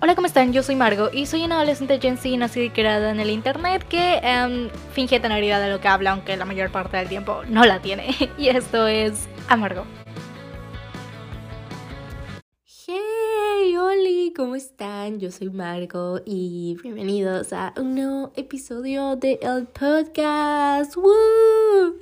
Hola, ¿cómo están? Yo soy Margo y soy una adolescente Gen Z nacida y creada en el internet que um, finge tener idea de lo que habla, aunque la mayor parte del tiempo no la tiene. Y esto es Amargo. Hey, Oli, ¿cómo están? Yo soy Margo y bienvenidos a un nuevo episodio de el podcast. ¡Woo!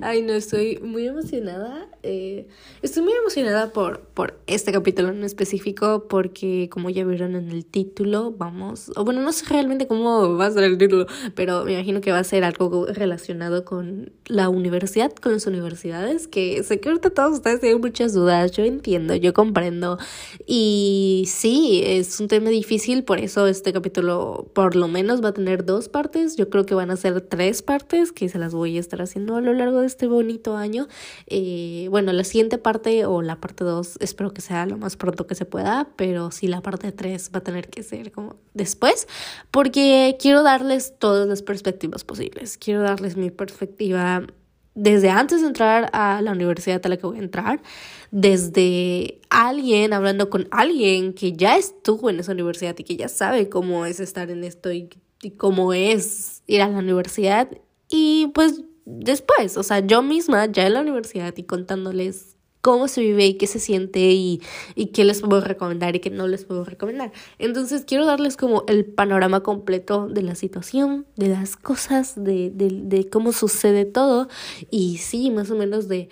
Ay, no, estoy muy emocionada. Eh, estoy muy emocionada por, por este capítulo en específico porque como ya vieron en el título, vamos, bueno, no sé realmente cómo va a ser el título, pero me imagino que va a ser algo relacionado con la universidad, con las universidades, que sé que ahorita todos ustedes tienen muchas dudas, yo entiendo, yo comprendo. Y sí, es un tema difícil, por eso este capítulo por lo menos va a tener dos partes, yo creo que van a ser tres partes que se las voy a estar haciendo a lo largo de este bonito año. Eh, bueno, la siguiente parte o la parte 2 espero que sea lo más pronto que se pueda, pero sí la parte 3 va a tener que ser como después, porque quiero darles todas las perspectivas posibles. Quiero darles mi perspectiva desde antes de entrar a la universidad a la que voy a entrar, desde alguien hablando con alguien que ya estuvo en esa universidad y que ya sabe cómo es estar en esto y, y cómo es ir a la universidad. Y pues después, o sea, yo misma ya en la universidad y contándoles cómo se vive y qué se siente y, y qué les puedo recomendar y qué no les puedo recomendar. Entonces quiero darles como el panorama completo de la situación, de las cosas, de, de, de cómo sucede todo y sí, más o menos de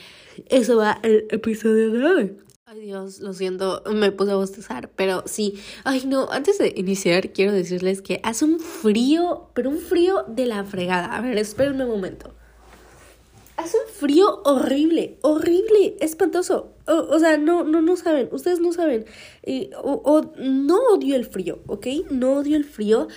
eso va el episodio de hoy. Ay Dios, lo siento, me puse a bostezar, pero sí. Ay no, antes de iniciar quiero decirles que hace un frío, pero un frío de la fregada. A ver, espérenme un momento. Hace un frío horrible, horrible, espantoso. O, o sea, no, no, no saben, ustedes no saben. O, o, no odio el frío, ¿ok? No odio el frío.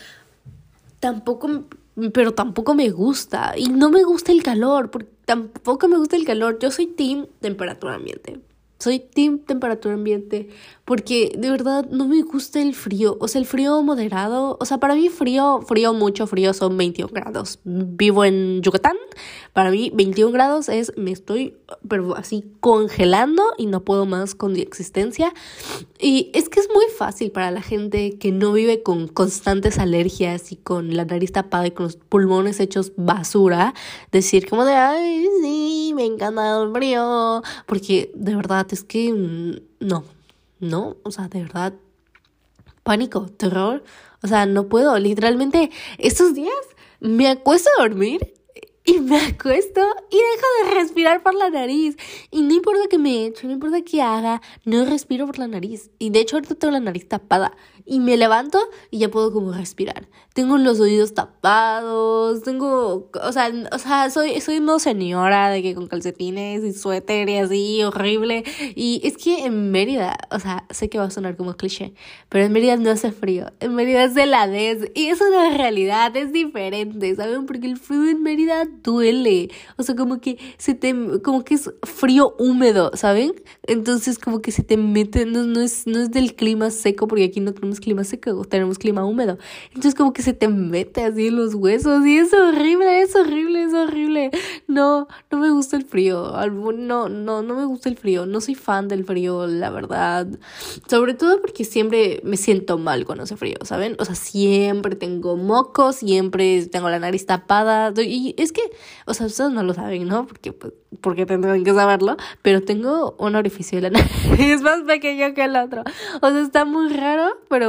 Tampoco, pero tampoco me gusta. Y no me gusta el calor, porque tampoco me gusta el calor. Yo soy team temperatura ambiente. Soy team temperatura ambiente porque de verdad no me gusta el frío. O sea, el frío moderado. O sea, para mí frío, frío, mucho frío son 21 grados. Vivo en Yucatán. Para mí 21 grados es, me estoy, pero así congelando y no puedo más con mi existencia. Y es que es muy fácil para la gente que no vive con constantes alergias y con la nariz tapada y con los pulmones hechos basura, decir como de, ay, sí, me encanta el frío. Porque de verdad es que no, no, o sea, de verdad, pánico, terror. O sea, no puedo, literalmente, estos días me acuesto a dormir y me acuesto y dejo de respirar por la nariz. Y no importa que me eche, no importa que haga, no respiro por la nariz. Y de hecho ahorita tengo la nariz tapada. Y me levanto y ya puedo como respirar. Tengo los oídos tapados, tengo, o sea, o sea, soy, soy no señora de que con calcetines y suéter y así, horrible. Y es que en Mérida, o sea, sé que va a sonar como cliché, pero en Mérida no hace frío. En Mérida es heladez y es una realidad, es diferente, ¿saben? Porque el frío en Mérida duele. O sea, como que se te, como que es frío húmedo, ¿saben? Entonces como que se te mete, no, no es, no es del clima seco, porque aquí no tenemos clima seco, tenemos clima húmedo. Entonces como que se te mete así en los huesos y es horrible, es horrible, es horrible. No, no me gusta el frío. No, no, no me gusta el frío. No soy fan del frío, la verdad. Sobre todo porque siempre me siento mal cuando hace frío, ¿saben? O sea, siempre tengo mocos, siempre tengo la nariz tapada. Y es que, o sea, ustedes no lo saben, ¿no? Porque, pues, porque tendrán que saberlo, pero tengo un orificio de la nariz más pequeño que el otro. O sea, está muy raro, pero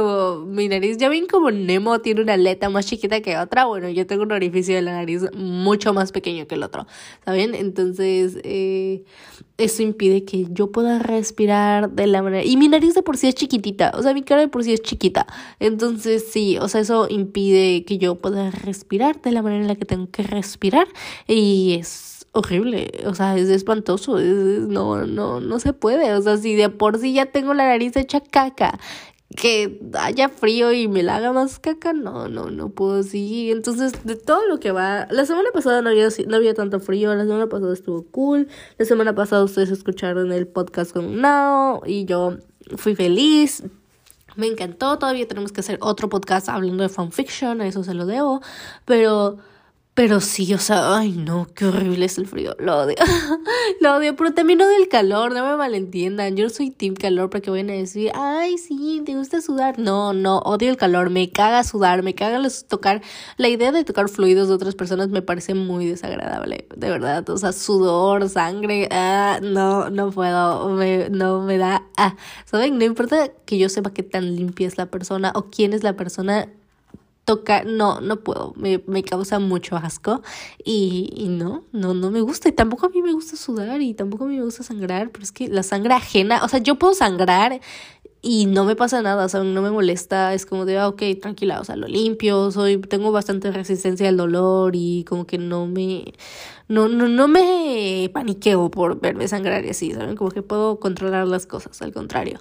mi nariz, ya ven como Nemo tiene una aleta más chiquita que otra, bueno, yo tengo un orificio de la nariz mucho más pequeño que el otro, ¿saben? Entonces, eh, eso impide que yo pueda respirar de la manera... Y mi nariz de por sí es chiquitita, o sea, mi cara de por sí es chiquita. Entonces, sí, o sea, eso impide que yo pueda respirar de la manera en la que tengo que respirar. Y es horrible, o sea, es espantoso, es, es, no, no, no se puede, o sea, si de por sí ya tengo la nariz hecha caca, que haya frío y me la haga más caca, no, no, no puedo seguir. Entonces, de todo lo que va, la semana pasada no había, no había tanto frío, la semana pasada estuvo cool, la semana pasada ustedes escucharon el podcast con Nao y yo fui feliz. Me encantó, todavía tenemos que hacer otro podcast hablando de fanfiction, a eso se lo debo, pero Pero sí, o sea, ay no, qué horrible es el frío. Lo odio. lo odio, pero también odio el calor, no me malentiendan. Yo soy team calor para que vayan a decir, ay, sí, te gusta sudar. No, no, odio el calor, me caga sudar, me caga los tocar. La idea de tocar fluidos de otras personas me parece muy desagradable, de verdad. O sea, sudor, sangre, ah, no, no puedo, me, no me da, ah, ¿saben? No importa que yo sepa qué tan limpia es la persona o quién es la persona tocar, no, no puedo, me, me causa mucho asco y, y, no, no, no me gusta y tampoco a mí me gusta sudar y tampoco a mí me gusta sangrar, pero es que la sangre ajena, o sea, yo puedo sangrar y no me pasa nada, o no me molesta, es como de, ah, ok, tranquila, o sea, lo limpio, soy, tengo bastante resistencia al dolor y como que no me, no, no, no me paniqueo por verme sangrar y así, ¿saben? Como que puedo controlar las cosas, al contrario.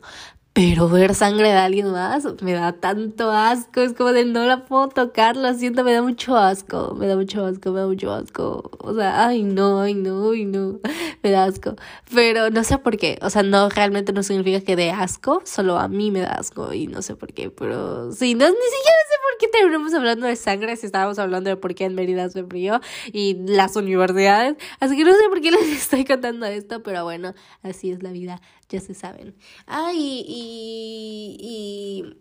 Pero ver sangre de alguien más me da tanto asco. Es como de no la puedo tocar, lo siento, me da mucho asco. Me da mucho asco, me da mucho asco. O sea, ay no, ay no, ay no. Me da asco. Pero no sé por qué. O sea, no, realmente no significa que dé asco. Solo a mí me da asco y no sé por qué. Pero sí, no, ni siquiera sé por qué terminamos hablando de sangre si estábamos hablando de por qué en Mérida hace frío y las universidades. Así que no sé por qué les estoy contando esto, pero bueno, así es la vida ya se saben. Ah, y, y,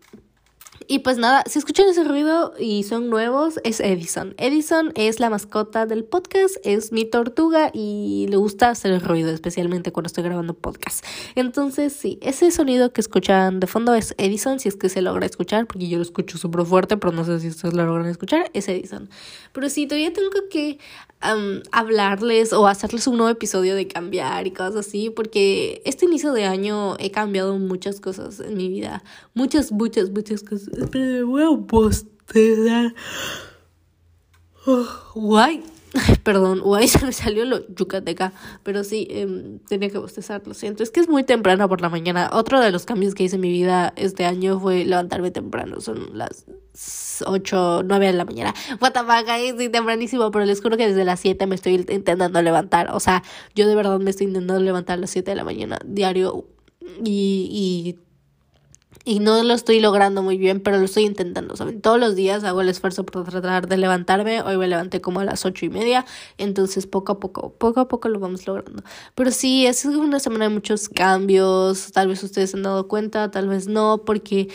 y, pues nada, si escuchan ese ruido y son nuevos, es Edison. Edison es la mascota del podcast, es mi tortuga y le gusta hacer el ruido, especialmente cuando estoy grabando podcast. Entonces, sí, ese sonido que escuchan de fondo es Edison, si es que se logra escuchar, porque yo lo escucho súper fuerte, pero no sé si ustedes lo logran escuchar, es Edison. Pero sí, todavía tengo que hablarles o hacerles un nuevo episodio de cambiar y cosas así, porque este inicio de año he cambiado muchas cosas en mi vida. Muchas, muchas, muchas cosas. Espera, voy a bostezar. Oh, guay. Perdón, guay, se me salió lo yucateca, pero sí, eh, tenía que bostezar, lo siento. Es que es muy temprano por la mañana. Otro de los cambios que hice en mi vida este año fue levantarme temprano. Son las 8, 9 de la mañana. What the fuck, estoy tempranísimo, pero les juro que desde las 7 me estoy intentando levantar. O sea, yo de verdad me estoy intentando levantar a las 7 de la mañana diario y, y y no lo estoy logrando muy bien, pero lo estoy intentando, ¿saben? Todos los días hago el esfuerzo por tratar de levantarme. Hoy me levanté como a las ocho y media, entonces poco a poco, poco a poco lo vamos logrando. Pero sí, es una semana de muchos cambios. Tal vez ustedes se han dado cuenta, tal vez no, porque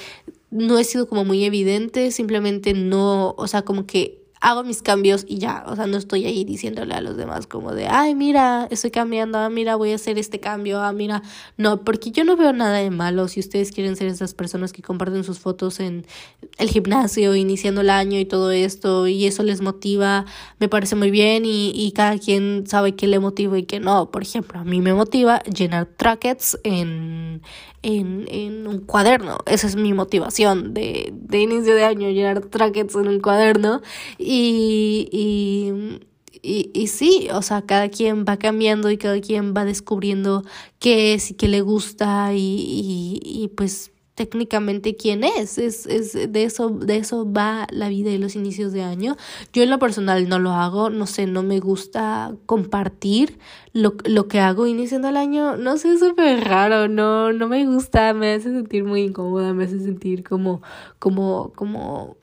no he sido como muy evidente, simplemente no, o sea, como que hago mis cambios y ya, o sea, no estoy ahí diciéndole a los demás como de, ay, mira, estoy cambiando, ah, mira, voy a hacer este cambio, ah, mira, no, porque yo no veo nada de malo si ustedes quieren ser esas personas que comparten sus fotos en el gimnasio, iniciando el año y todo esto, y eso les motiva, me parece muy bien y, y cada quien sabe qué le motiva y qué no, por ejemplo, a mí me motiva llenar trackets en, en, en un cuaderno. Esa es mi motivación de, de inicio de año, llenar trackets en un cuaderno. Y, y, y, y, sí, o sea, cada quien va cambiando y cada quien va descubriendo qué es y qué le gusta y, y, y pues técnicamente quién es. Es, es de eso, de eso va la vida y los inicios de año. Yo en lo personal no lo hago, no sé, no me gusta compartir lo, lo que hago iniciando el año. No sé, es súper raro, no, no me gusta, me hace sentir muy incómoda, me hace sentir como, como, como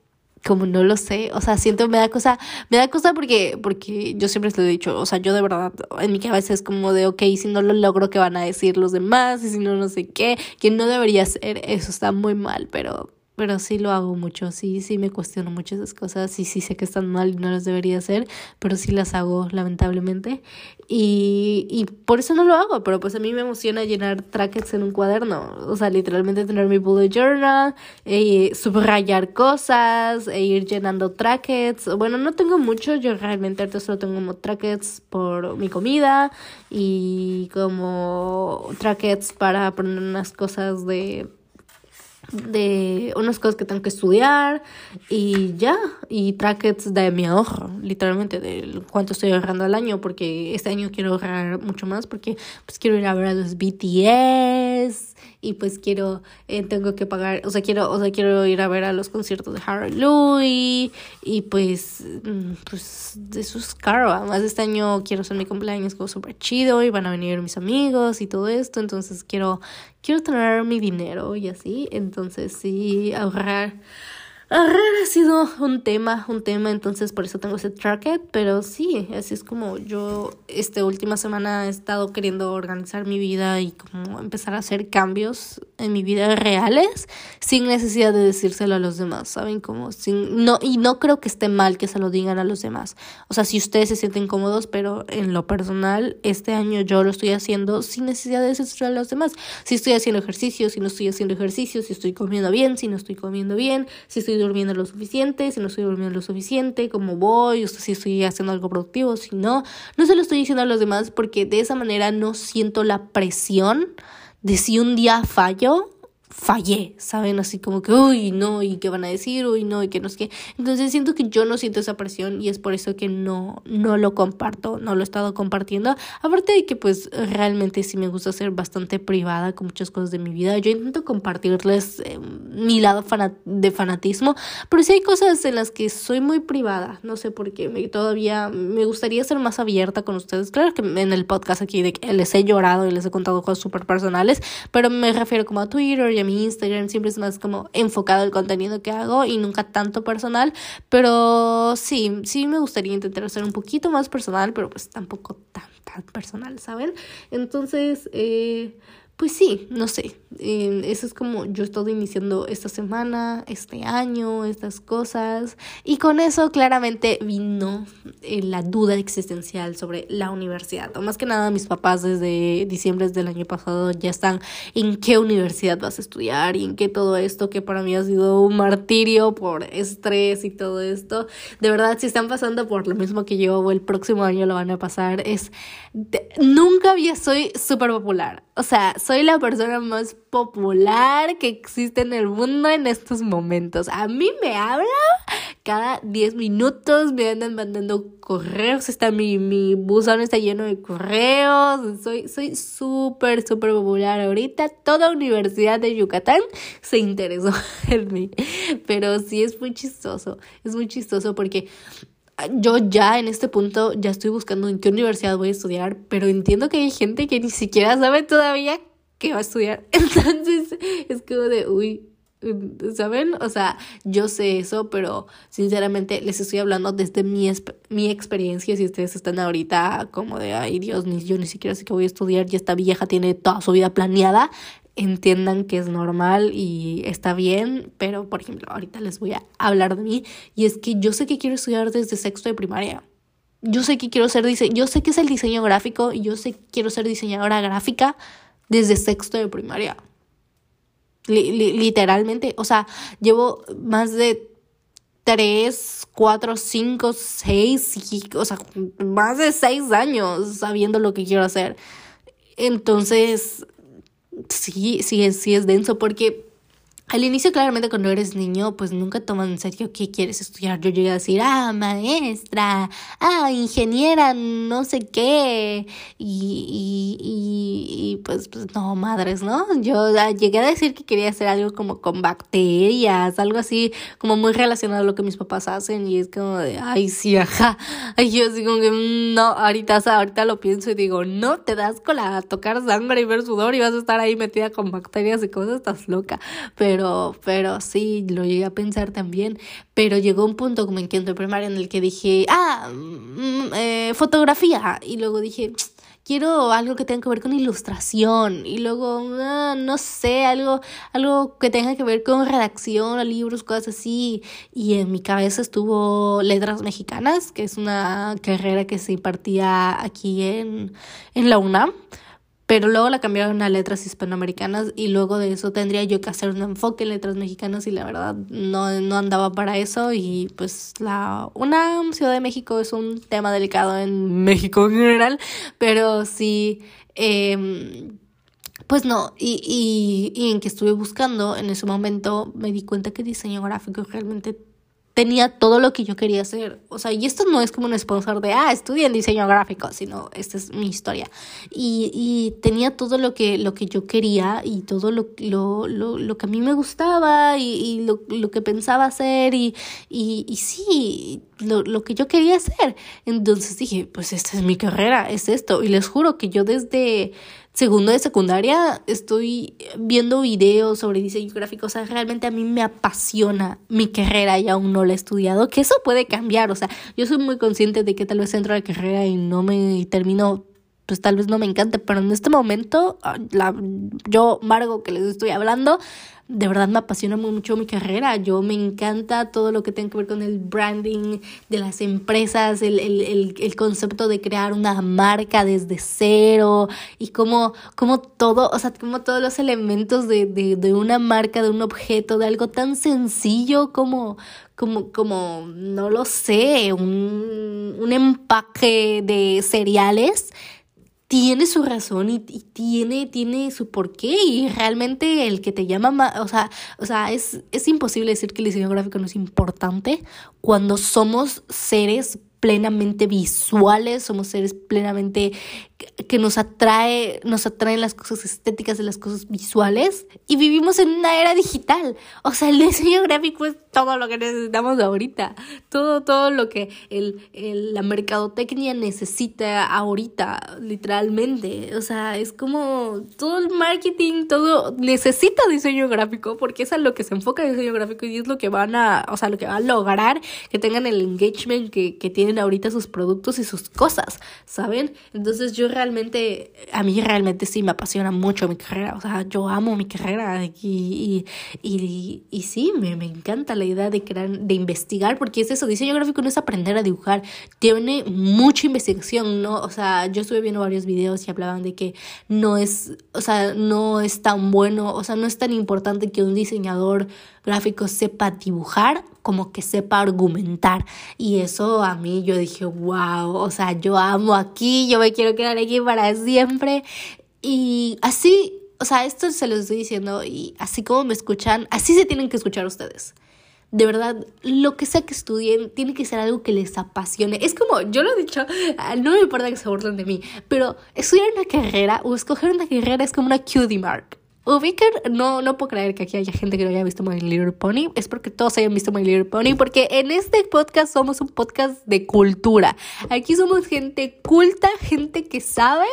como no lo sé, o sea, siento, me da cosa, me da cosa porque, porque yo siempre les he dicho, o sea, yo de verdad, en mi cabeza es como de, ok, si no lo logro, ¿qué van a decir los demás? Y si no, no sé qué, que no debería ser, eso está muy mal, pero, pero sí lo hago mucho, sí, sí me cuestiono muchas esas cosas y sí sé que están mal y no las debería hacer, pero sí las hago lamentablemente. Y, y por eso no lo hago, pero pues a mí me emociona llenar trackets en un cuaderno, o sea, literalmente tener mi bullet journal, eh, subrayar cosas, e ir llenando trackets, bueno, no tengo mucho, yo realmente ahorita solo tengo como trackets por mi comida y como trackets para poner unas cosas de de unas cosas que tengo que estudiar y ya, y trackets de mi ahorro, literalmente de cuánto estoy ahorrando al año, porque este año quiero ahorrar mucho más porque pues quiero ir a ver a los BTS y pues quiero, eh, tengo que pagar, o sea, quiero, o sea, quiero ir a ver a los conciertos de Harry Louis y pues, mm, pues eso es caro, además este año quiero hacer mi cumpleaños como súper chido y van a venir mis amigos y todo esto, entonces quiero, quiero tener mi dinero y así, entonces sí, ahorrar ha sido un tema, un tema, entonces por eso tengo ese tracket, pero sí, así es como yo esta última semana he estado queriendo organizar mi vida y como empezar a hacer cambios en mi vida reales sin necesidad de decírselo a los demás, ¿saben? Como sin no y no creo que esté mal que se lo digan a los demás. O sea, si ustedes se sienten cómodos, pero en lo personal este año yo lo estoy haciendo sin necesidad de decírselo a los demás. Si estoy haciendo ejercicio, si no estoy haciendo ejercicio, si estoy comiendo bien, si no estoy comiendo bien, si estoy durmiendo lo suficiente, si no estoy durmiendo lo suficiente, cómo voy, si estoy haciendo algo productivo, si no, no se lo estoy diciendo a los demás porque de esa manera no siento la presión de si un día fallo fallé, ¿saben? Así como que, uy, no, y qué van a decir, uy, no, y que no sé qué. Entonces siento que yo no siento esa presión y es por eso que no, no lo comparto, no lo he estado compartiendo. Aparte de que pues realmente sí me gusta ser bastante privada con muchas cosas de mi vida. Yo intento compartirles eh, mi lado de fanatismo, pero sí hay cosas en las que soy muy privada, no sé por qué, me, todavía me gustaría ser más abierta con ustedes. Claro que en el podcast aquí de que les he llorado y les he contado cosas súper personales, pero me refiero como a Twitter y a mi Instagram siempre es más como enfocado el contenido que hago y nunca tanto personal, pero sí, sí me gustaría intentar hacer un poquito más personal, pero pues tampoco tan, tan personal, ¿saben? Entonces, eh, pues sí, no sé, eh, eso es como yo he estado iniciando esta semana, este año, estas cosas, y con eso claramente vino eh, la duda existencial sobre la universidad, más que nada mis papás desde diciembre del año pasado ya están en qué universidad vas a estudiar y en qué todo esto que para mí ha sido un martirio por estrés y todo esto, de verdad si están pasando por lo mismo que yo o el próximo año lo van a pasar, es, nunca había soy súper popular, o sea, soy la persona más popular que existe en el mundo en estos momentos. A mí me habla cada 10 minutos, me andan mandando correos, está mi, mi buzón está lleno de correos, soy soy súper, súper popular ahorita. Toda Universidad de Yucatán se interesó en mí, pero sí es muy chistoso, es muy chistoso porque yo ya en este punto ya estoy buscando en qué universidad voy a estudiar, pero entiendo que hay gente que ni siquiera sabe todavía qué va a estudiar. Entonces es como de, uy, ¿saben? O sea, yo sé eso, pero sinceramente les estoy hablando desde mi, mi experiencia. Si ustedes están ahorita como de, ay Dios, ni yo ni siquiera sé qué voy a estudiar y esta vieja tiene toda su vida planeada, entiendan que es normal y está bien, pero por ejemplo, ahorita les voy a hablar de mí y es que yo sé que quiero estudiar desde sexto de primaria. Yo sé que quiero ser diseño, yo sé que es el diseño gráfico y yo sé que quiero ser diseñadora gráfica desde sexto de primaria. literalmente, o sea, llevo más de tres, cuatro, cinco, seis, o sea, más de seis años sabiendo lo que quiero hacer. Entonces, sí, sí sí es denso porque al inicio, claramente, cuando eres niño, pues nunca toman en serio qué quieres estudiar. Yo llegué a decir, ah, maestra, ah, ingeniera, no sé qué. Y, y, y, pues, pues no, madres, ¿no? Yo llegué a decir que quería hacer algo como con bacterias, algo así, como muy relacionado a lo que mis papás hacen. Y es como de, ay, sí, ajá. Y yo así como que, mm, no, ahorita, ahorita lo pienso y digo, no, te das con la tocar sangre y ver sudor y vas a estar ahí metida con bacterias y cosas, estás loca. Pero pero, pero sí, lo llegué a pensar también. Pero llegó un punto como en quinto primaria en el que dije, ah, mm, eh, fotografía. Y luego dije, quiero algo que tenga que ver con ilustración. Y luego, ah, no sé, algo, algo que tenga que ver con redacción, libros, cosas así. Y en mi cabeza estuvo letras mexicanas, que es una carrera que se impartía aquí en, en la UNAM pero luego la cambiaron a letras hispanoamericanas y luego de eso tendría yo que hacer un enfoque en letras mexicanas y la verdad no, no andaba para eso y pues la una Ciudad de México es un tema delicado en México en general, pero sí... Em, pues no, y, y, y en que estuve buscando en ese momento me di cuenta que diseño gráfico realmente tenía todo lo que yo quería hacer. O sea, y esto no es como un sponsor de, ah, estudia en diseño gráfico, sino esta es mi historia. Y, y tenía todo lo que, lo que yo quería y todo lo, lo, lo, lo que a mí me gustaba y, y lo, lo, que pensaba hacer y, y, y sí, lo, lo que yo quería hacer. Entonces dije, pues esta es mi carrera, es esto. Y les juro que yo desde segundo de secundaria estoy viendo videos sobre diseño gráfico, o sea, realmente a mí me apasiona mi carrera y aún no la he estudiado, que eso puede cambiar, o sea, yo soy muy consciente de que tal vez entro a la carrera y no me termino pues tal vez no me encante, pero en este momento, ah, la, yo, Margo, que les estoy hablando, de verdad me apasiona mucho mi carrera. Yo me encanta todo lo que tiene que ver con el branding de las empresas, el, el, el, el concepto de crear una marca desde cero y cómo, cómo todo, o sea, como todos los elementos de, de, de una marca, de un objeto, de algo tan sencillo como, como, como, no lo sé, un, un empaque de cereales tiene su razón y, tiene, tiene su porqué y realmente el que te llama, o sea, o sea es, es imposible decir que el diseño gráfico no es importante cuando somos seres plenamente visuales, somos seres plenamente que nos atrae, nos atraen las cosas estéticas de las cosas visuales y vivimos en una era digital. O sea, el diseño gráfico es todo lo que necesitamos ahorita, todo, todo lo que el, el, la mercadotecnia necesita ahorita, literalmente. O sea, es como todo el marketing, todo necesita diseño gráfico porque es a lo que se enfoca el diseño gráfico y es lo que van a, o sea, lo que va a lograr que tengan el engagement que, que tienen ahorita sus productos y sus cosas, ¿saben? Entonces yo realmente, a mí realmente sí me apasiona mucho mi carrera, o sea, yo amo mi carrera y, y, y, y sí, me, me encanta la idea de crear, de investigar, porque es eso, diseño gráfico no es aprender a dibujar, tiene mucha investigación, ¿no? O sea, yo estuve viendo varios videos y hablaban de que no es, o sea, no es tan bueno, o sea, no es tan importante que un diseñador gráfico sepa dibujar como que sepa argumentar. Y eso a mí yo dije, wow, o sea, yo amo aquí, yo me quiero quedar aquí para siempre. Y así, o sea, esto se lo estoy diciendo y así como me escuchan, así se tienen que escuchar ustedes. De verdad, lo que sea que estudien, tiene que ser algo que les apasione. Es como, yo lo he dicho, ah, no me importa que se burlen de mí, pero estudiar una carrera o escoger una carrera es como una cutie mark. Ubicar, no, no puedo creer que aquí haya gente que no haya visto My Little Pony. Es porque todos hayan visto My Little Pony. Porque en este podcast somos un podcast de cultura. Aquí somos gente culta, gente que sabe.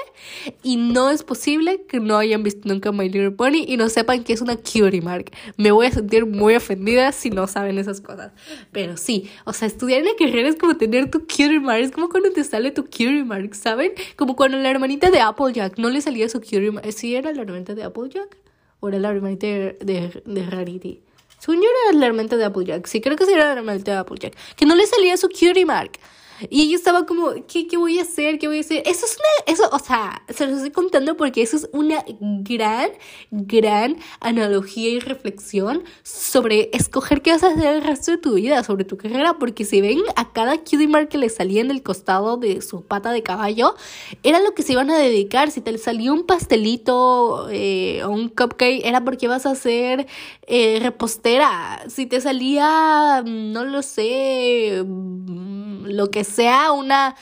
Y no es posible que no hayan visto nunca My Little Pony y no sepan que es una cutie mark. Me voy a sentir muy ofendida si no saben esas cosas. Pero sí, o sea, estudiar en la carrera es como tener tu cutie mark. Es como cuando te sale tu cutie mark, ¿saben? Como cuando la hermanita de Applejack no le salía su cutie mark. ¿Sí era la hermanita de Applejack? O era la hermanita de, de, de Rarity. Según yo era la hermanita de Applejack. Sí, creo que sí era la hermanita de Applejack. Que no le salía su cutie mark. Y ella estaba como, ¿qué, ¿qué voy a hacer? ¿Qué voy a hacer? Eso es una, eso, o sea, se los estoy contando porque eso es una gran, gran analogía y reflexión sobre escoger qué vas a hacer el resto de tu vida, sobre tu carrera, porque si ven a cada cutie mark que le salía en el costado de su pata de caballo, era lo que se iban a dedicar. Si te salió un pastelito eh, o un cupcake, era porque vas a ser eh, repostera. Si te salía, no lo sé, lo que sea una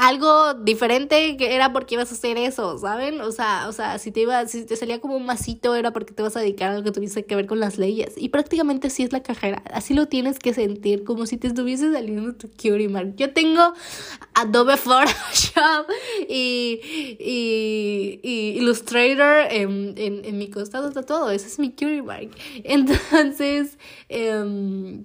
algo diferente que era porque ibas a hacer eso, ¿saben? O sea, o sea, si te iba, si te salía como un masito era porque te vas a dedicar a algo que tuviese que ver con las leyes. Y prácticamente así es la carrera. Así lo tienes que sentir, como si te estuviese saliendo tu cutie mark. Yo tengo Adobe Photoshop y, y, y Illustrator en, en, en, mi costado está todo. Ese es mi cutie mark. Entonces, eh,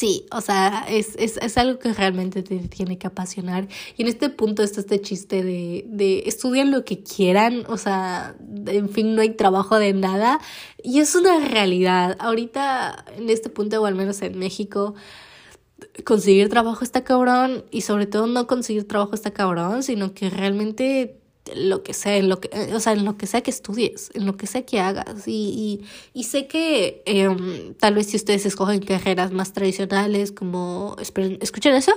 Sí, o sea, es, es, es, algo que realmente te tiene que apasionar. Y en este punto está este chiste de, de estudian lo que quieran, o sea, en fin, no hay trabajo de nada. Y es una realidad. Ahorita, en este punto, o al menos en México, conseguir trabajo está cabrón. Y sobre todo no conseguir trabajo está cabrón, sino que realmente lo que sea, en lo que, eh, o sea, en lo que sea que estudies, en lo que sea que hagas. Y, y, y sé que eh, tal vez si ustedes escogen carreras más tradicionales, como, esperen, escuchen eso,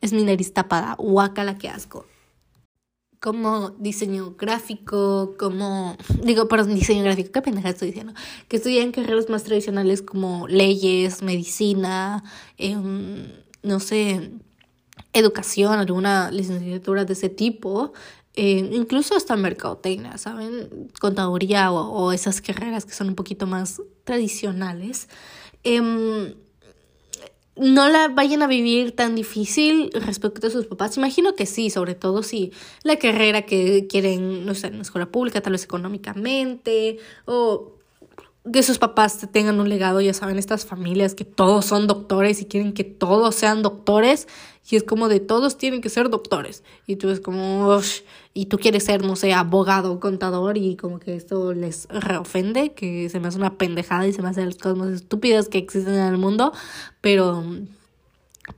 es mi nariz tapada, la que asco. Como diseño gráfico, como, digo, perdón, diseño gráfico, qué pendeja estoy diciendo, que estudian carreras más tradicionales como leyes, medicina, eh, no sé, educación, alguna licenciatura de ese tipo, eh, incluso hasta mercadotecnia, ¿saben? Contaduría o, esas carreras que son un poquito más tradicionales. Eh, no la vayan a vivir tan difícil respecto a sus papás. Imagino que sí, sobre todo si la carrera que quieren, no sé, en la escuela pública, tal vez económicamente, o que sus papás tengan un legado, ya saben, estas familias que todos son doctores y quieren que todos sean doctores, y es como de todos tienen que ser doctores, y tú es como, y tú quieres ser, no sé, abogado, contador, y como que esto les reofende, que se me hace una pendejada y se me hace las cosas más estúpidas que existen en el mundo, pero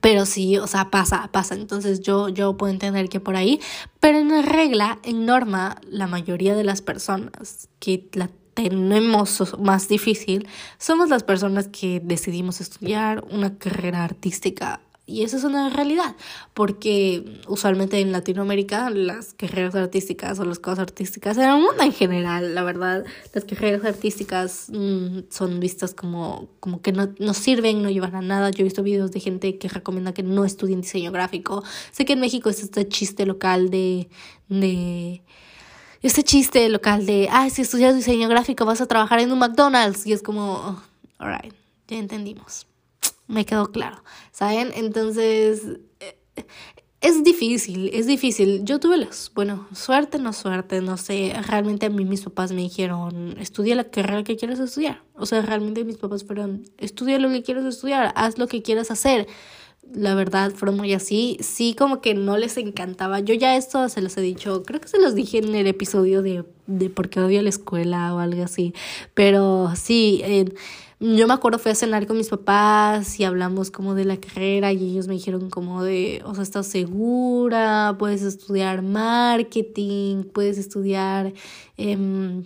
pero sí, o sea, pasa, pasa. Entonces yo, yo puedo entender que por ahí, pero en regla, en norma, la mayoría de las personas que la tenemos más difícil somos las personas que decidimos estudiar una carrera artística y eso es una realidad, porque usualmente en Latinoamérica las carreras artísticas o las cosas artísticas, en el mundo en general, la verdad, las carreras artísticas mm, son vistas como, como que no, no sirven, no llevan a nada. Yo he visto videos de gente que recomienda que no estudien diseño gráfico. Sé que en México es este chiste local de... de este chiste local de, ah, si estudias diseño gráfico vas a trabajar en un McDonald's. Y es como, oh, alright, ya entendimos me quedó claro, ¿saben? Entonces, eh, es difícil, es difícil. Yo tuve las, bueno, suerte, no suerte, no sé. Realmente a mí mis papás me dijeron, estudia la carrera que quieres estudiar. O sea, realmente mis papás fueron, estudia lo que quieres estudiar, haz lo que quieras hacer. La verdad, fueron muy así. Sí, como que no les encantaba. Yo ya esto se los he dicho, creo que se los dije en el episodio de, de por qué odio la escuela o algo así. Pero sí, yo me acuerdo fui a cenar con mis papás y hablamos como de la carrera y ellos me dijeron como de, o sea, estás segura, puedes estudiar marketing, puedes estudiar... Eh,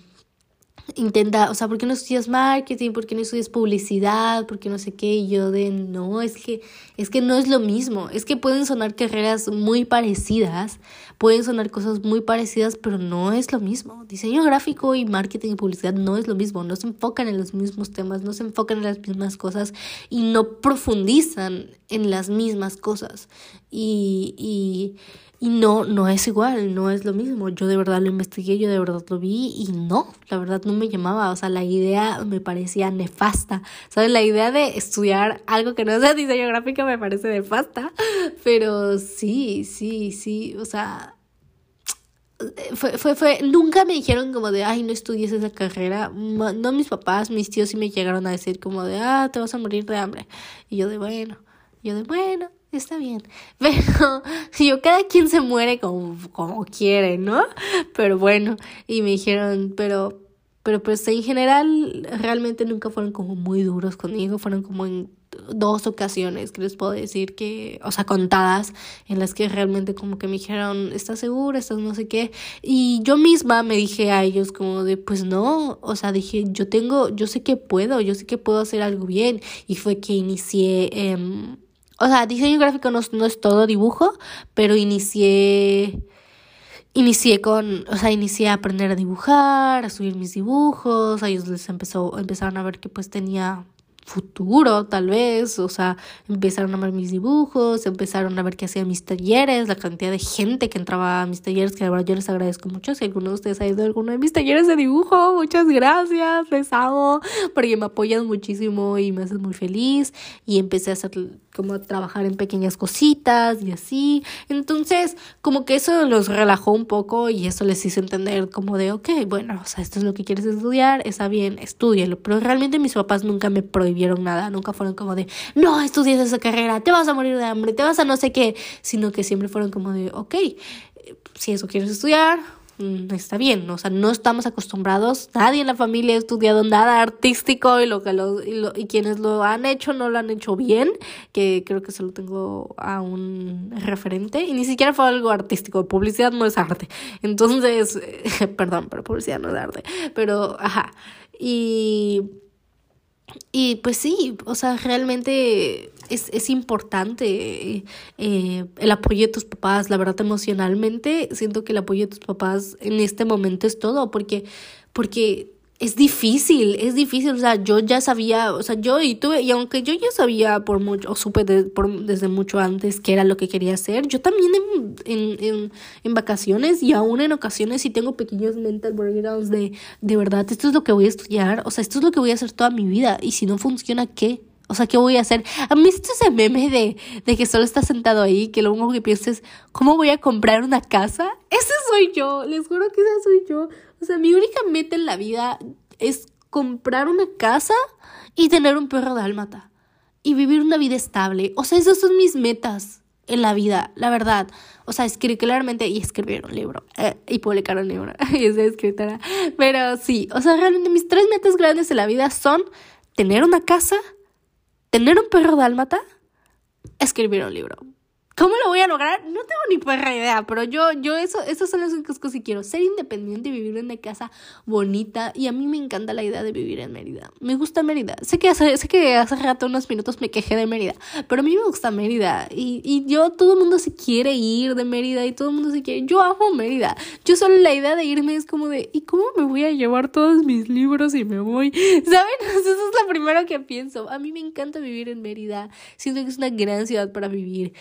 intenta, o sea, ¿por qué no estudias marketing? ¿Por qué no estudias publicidad? ¿Por qué no sé qué? Y yo de, no, es que, es que no es lo mismo. Es que pueden sonar carreras muy parecidas, pueden sonar cosas muy parecidas, pero no es lo mismo. Diseño gráfico y marketing y publicidad no es lo mismo. No se enfocan en los mismos temas, no se enfocan en las mismas cosas y no profundizan en las mismas cosas. Y, y y no, no es igual, no es lo mismo. Yo de verdad lo investigué, yo de verdad lo vi y no, la verdad no me llamaba. O sea, la idea me parecía nefasta. ¿Sabes? La idea de estudiar algo que no sea diseño gráfico me parece nefasta. Pero sí, sí, sí. O sea, fue, fue, fue, nunca me dijeron como de, ay, no estudies esa carrera. No mis papás, mis tíos sí me llegaron a decir como de, ah, te vas a morir de hambre. Y yo de, bueno, yo de, bueno, está bien. Pero yo, cada quien se muere como, como quiere, ¿no? Pero bueno, y me dijeron, pero, pero pues en general realmente nunca fueron como muy duros conmigo, fueron como en dos ocasiones que les puedo decir que, o sea, contadas, en las que realmente como que me dijeron, ¿estás segura? ¿Estás no sé qué? Y yo misma me dije a ellos como de, pues no, o sea, dije, yo tengo, yo sé que puedo, yo sé que puedo hacer algo bien. Y fue que inicié... Eh, o sea, diseño gráfico no, no es todo dibujo, pero inicié inicié con, o sea, inicié a aprender a dibujar, a subir mis dibujos, a ellos les empezó, empezaron a ver que pues tenía futuro, tal vez, o sea, empezaron a ver mis dibujos, empezaron a ver que hacía mis talleres, la cantidad de gente que entraba a mis talleres, que ahora yo les agradezco mucho. Si alguno de ustedes ha ido a alguno de mis talleres de dibujo, muchas gracias, les amo, porque me apoyan muchísimo y me hacen muy feliz. Y empecé a hacer como trabajar en pequeñas cositas y así. Entonces, como que eso los relajó un poco y eso les hizo entender como de, ok, bueno, o sea, esto es lo que quieres estudiar, está bien, estudialo. Pero realmente mis papás nunca me prohibieron nada, nunca fueron como de, no estudies esa carrera, te vas a morir de hambre, te vas a no sé qué, sino que siempre fueron como de, ok, si eso quieres estudiar, está bien, o sea, no estamos acostumbrados, nadie en la familia ha estudiado nada artístico y lo que lo, y, quienes lo han hecho no lo han hecho bien, que creo que solo tengo a un referente y ni siquiera fue algo artístico, publicidad no es arte. Entonces, perdón, pero publicidad no es arte, pero ajá. Y y pues sí, o sea, realmente es, es importante eh, el apoyo de tus papás, la verdad emocionalmente, siento que el apoyo de tus papás en este momento es todo, porque, porque es difícil, es difícil, o sea, yo ya sabía, o sea, yo y tuve, y aunque yo ya sabía por mucho, o supe por, desde mucho antes qué era lo que quería hacer, yo también en, en, en, en vacaciones y aún en ocasiones sí tengo pequeños mental breakdowns de, de verdad, esto es lo que voy a estudiar, o sea, esto es lo que voy a hacer toda mi vida, y si no funciona, ¿qué? O sea, ¿qué voy a hacer? ¿Han visto ese meme de, de que solo estás sentado ahí, que lo único que piensas es, ¿cómo voy a comprar una casa? Ese soy yo, les juro que ese soy yo. O sea, mi única meta en la vida es comprar una casa y tener un perro dálmata. Y vivir una vida estable. O sea, esas son mis metas en la vida, la verdad. O sea, escribir claramente y escribir un libro eh, y publicar un libro y ser escritora. Pero sí, o sea, realmente mis tres metas grandes en la vida son tener una casa, tener un perro dálmata, escribir un libro. ¿Cómo lo voy a lograr? No tengo ni perra idea, pero yo, yo, eso, esas son las únicas cosas que quiero. Ser independiente y vivir en una casa bonita. Y a mí me encanta la idea de vivir en Mérida. Me gusta Mérida. Sé que hace, sé que hace rato, unos minutos, me quejé de Mérida. Pero a mí me gusta Mérida. Y, y yo, todo el mundo se quiere ir de Mérida y todo el mundo se quiere. Yo amo Mérida. Yo solo la idea de irme es como de, ¿y cómo me voy a llevar todos mis libros y me voy? ¿Saben? Eso es lo primero que pienso. A mí me encanta vivir en Mérida. Siento que es una gran ciudad para vivir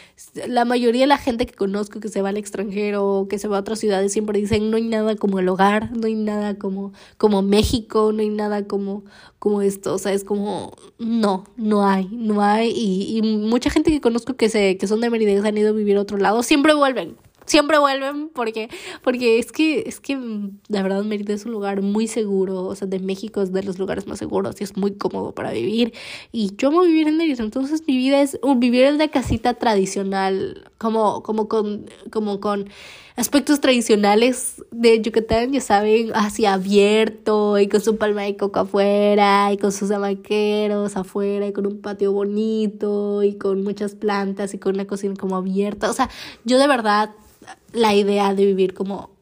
la mayoría de la gente que conozco que se va al extranjero o que se va a otras ciudades siempre dicen no hay nada como el hogar, no hay nada como, como México, no hay nada como, como esto, o sea, es como no, no hay, no hay y, y mucha gente que conozco que, se, que son de Mérida y se han ido a vivir a otro lado siempre vuelven siempre vuelven porque porque es que es que la verdad Mérida es un lugar muy seguro o sea de México es de los lugares más seguros y es muy cómodo para vivir. Y yo amo vivir en Mérida entonces mi vida es vivir en la casita tradicional como como con como con aspectos tradicionales de Yucatán ya saben así abierto y con su palma de coco afuera y con sus hamaqueros afuera y con un patio bonito y con muchas plantas y con una cocina como abierta o sea yo de verdad la idea de vivir como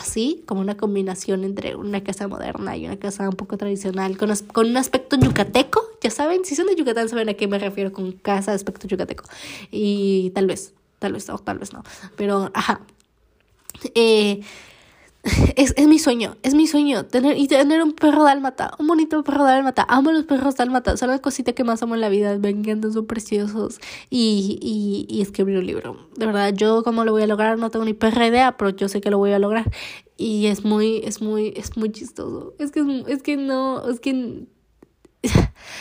así, como una combinación entre una casa moderna y una casa un poco tradicional, con, con un aspecto yucateco, ya saben, si son de Yucatán saben a qué me refiero con casa de aspecto yucateco. Y tal vez, tal vez o tal vez no, pero ajá. Eh, es, es mi sueño, es mi sueño tener y tener un perro dálmata, un bonito perro dálmata. Amo los perros dálmata, son la cosita que más amo en la vida, me encantan, son preciosos. Y, y, y escribir un libro. De verdad, yo cómo lo voy a lograr, no tengo ni perra idea, pero yo sé que lo voy a lograr. Y es muy, es muy, es muy chistoso. Es que, es que no, es que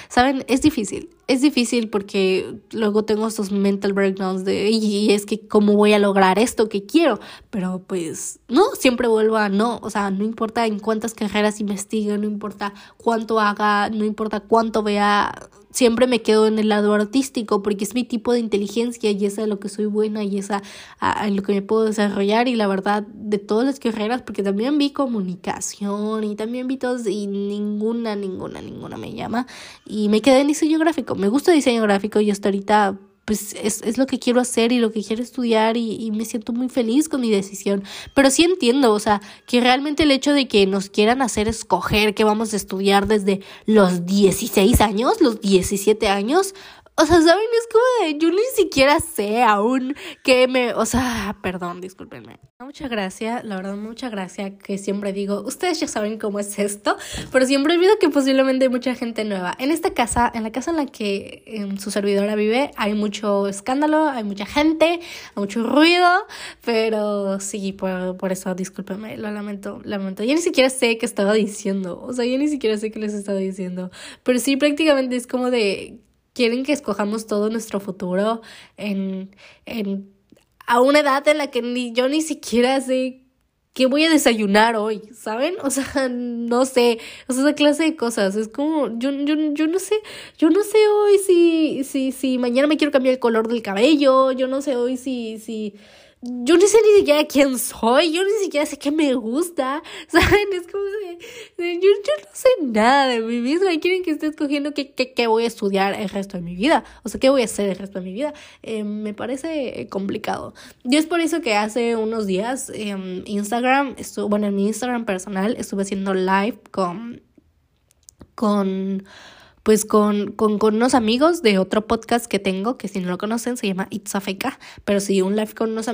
Saben, es difícil, es difícil porque luego tengo estos mental breakdowns de, y es que cómo voy a lograr esto que quiero, pero pues no, siempre vuelvo a no, o sea, no importa en cuántas carreras investigue, no importa cuánto haga, no importa cuánto vea siempre me quedo en el lado artístico porque es mi tipo de inteligencia y es lo que soy buena y esa a, lo que me puedo desarrollar y la verdad de todas las carreras porque también vi comunicación y también vi todos y ninguna, ninguna, ninguna me llama y me quedé en diseño gráfico. Me gusta diseño gráfico y hasta ahorita pues es, es, lo que quiero hacer y lo que quiero estudiar y, y, me siento muy feliz con mi decisión. Pero sí entiendo, o sea, que realmente el hecho de que nos quieran hacer escoger que vamos a estudiar desde los 16 años, los 17 años, o sea, ¿saben? Es como de, yo ni siquiera sé aún que me, o sea, perdón, discúlpenme. Mucha gracia, la verdad, mucha gracia que siempre digo, ustedes ya saben cómo es esto, pero siempre olvido que posiblemente hay mucha gente nueva. En esta casa, en la casa en la que en su servidora vive, hay mucho escándalo, hay mucha gente, hay mucho ruido, pero sí, por, por eso, discúlpenme, lo lamento, lamento. Yo ni siquiera sé qué estaba diciendo, o sea, yo ni siquiera sé qué les estaba diciendo, pero sí, prácticamente es como de quieren que escojamos todo nuestro futuro en, en, a una edad en la que ni yo ni siquiera sé qué voy a desayunar hoy, ¿saben? O sea, no sé, o sea, esa clase de cosas, es como, yo, yo, yo no sé, yo no sé hoy si, si, si mañana me quiero cambiar el color del cabello, yo no sé hoy si, si, yo no sé ni siquiera quién soy, yo ni siquiera sé qué me gusta, ¿saben? Es como de, yo, yo, no sé nada de mí misma y quieren que esté escogiendo qué, qué, qué, voy a estudiar el resto de mi vida, o sea, qué voy a hacer el resto de mi vida. Eh, me parece complicado. Y es por eso que hace unos días en Instagram, estuve, bueno, en mi Instagram personal estuve haciendo live con, con pues con, con, con, unos amigos de otro podcast que tengo, que si no lo conocen se llama It's Afeka, pero sí, un live con, unos,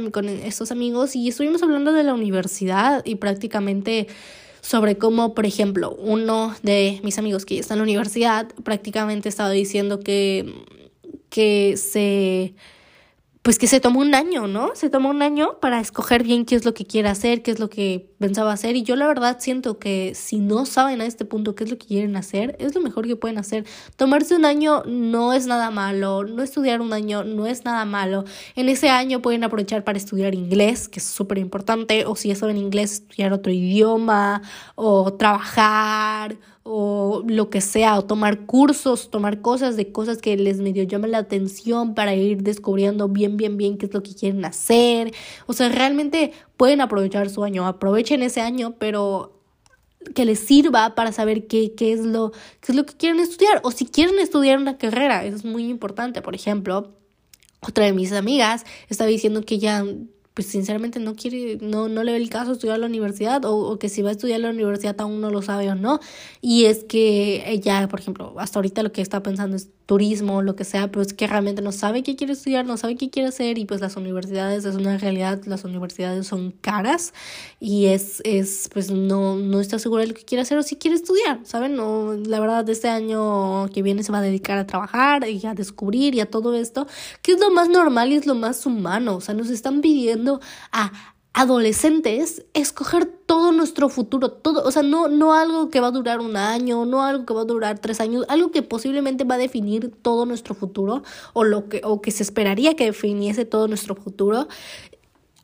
estos amigos y estuvimos hablando de la universidad y prácticamente sobre cómo, por ejemplo, uno de mis amigos que ya está en la universidad prácticamente estaba diciendo que, que se pues que se tomó un año, ¿no? Se tomó un año para escoger bien qué es lo que quiere hacer, qué es lo que pensaba hacer. Y yo la verdad siento que si no saben a este punto qué es lo que quieren hacer, es lo mejor que pueden hacer. Tomarse un año no es nada malo, no estudiar un año no es nada malo. En ese año pueden aprovechar para estudiar inglés, que es súper importante, o si ya saben inglés, estudiar otro idioma, o trabajar o lo que sea, o tomar cursos, tomar cosas de cosas que les medio llaman la atención para ir descubriendo bien, bien, bien qué es lo que quieren hacer. O sea, realmente pueden aprovechar su año, aprovechen ese año, pero que les sirva para saber qué, qué, es lo, qué es lo que quieren estudiar. O si quieren estudiar una carrera, eso es muy importante. Por ejemplo, otra de mis amigas estaba diciendo que ya pues sinceramente no quiere, no, no le ve el caso estudiar a la universidad o, o, que si va a estudiar a la universidad aún no lo sabe o no. Y es que ella, por ejemplo, hasta ahorita lo que está pensando es turismo, lo que sea, pero es que realmente no sabe qué quiere estudiar, no sabe qué quiere hacer y pues las universidades es una realidad, las universidades son caras y es, es pues no, no está segura de lo que quiere hacer o si quiere estudiar, ¿saben? No, la verdad este año que viene se va a dedicar a trabajar y a descubrir y a todo esto, que es lo más normal y es lo más humano, o sea, nos están pidiendo a adolescentes escoger todo nuestro futuro, todo, o sea, no, no algo que va a durar un año, no algo que va a durar tres años, algo que posiblemente va a definir todo nuestro futuro o lo que, o que se esperaría que definiese todo nuestro futuro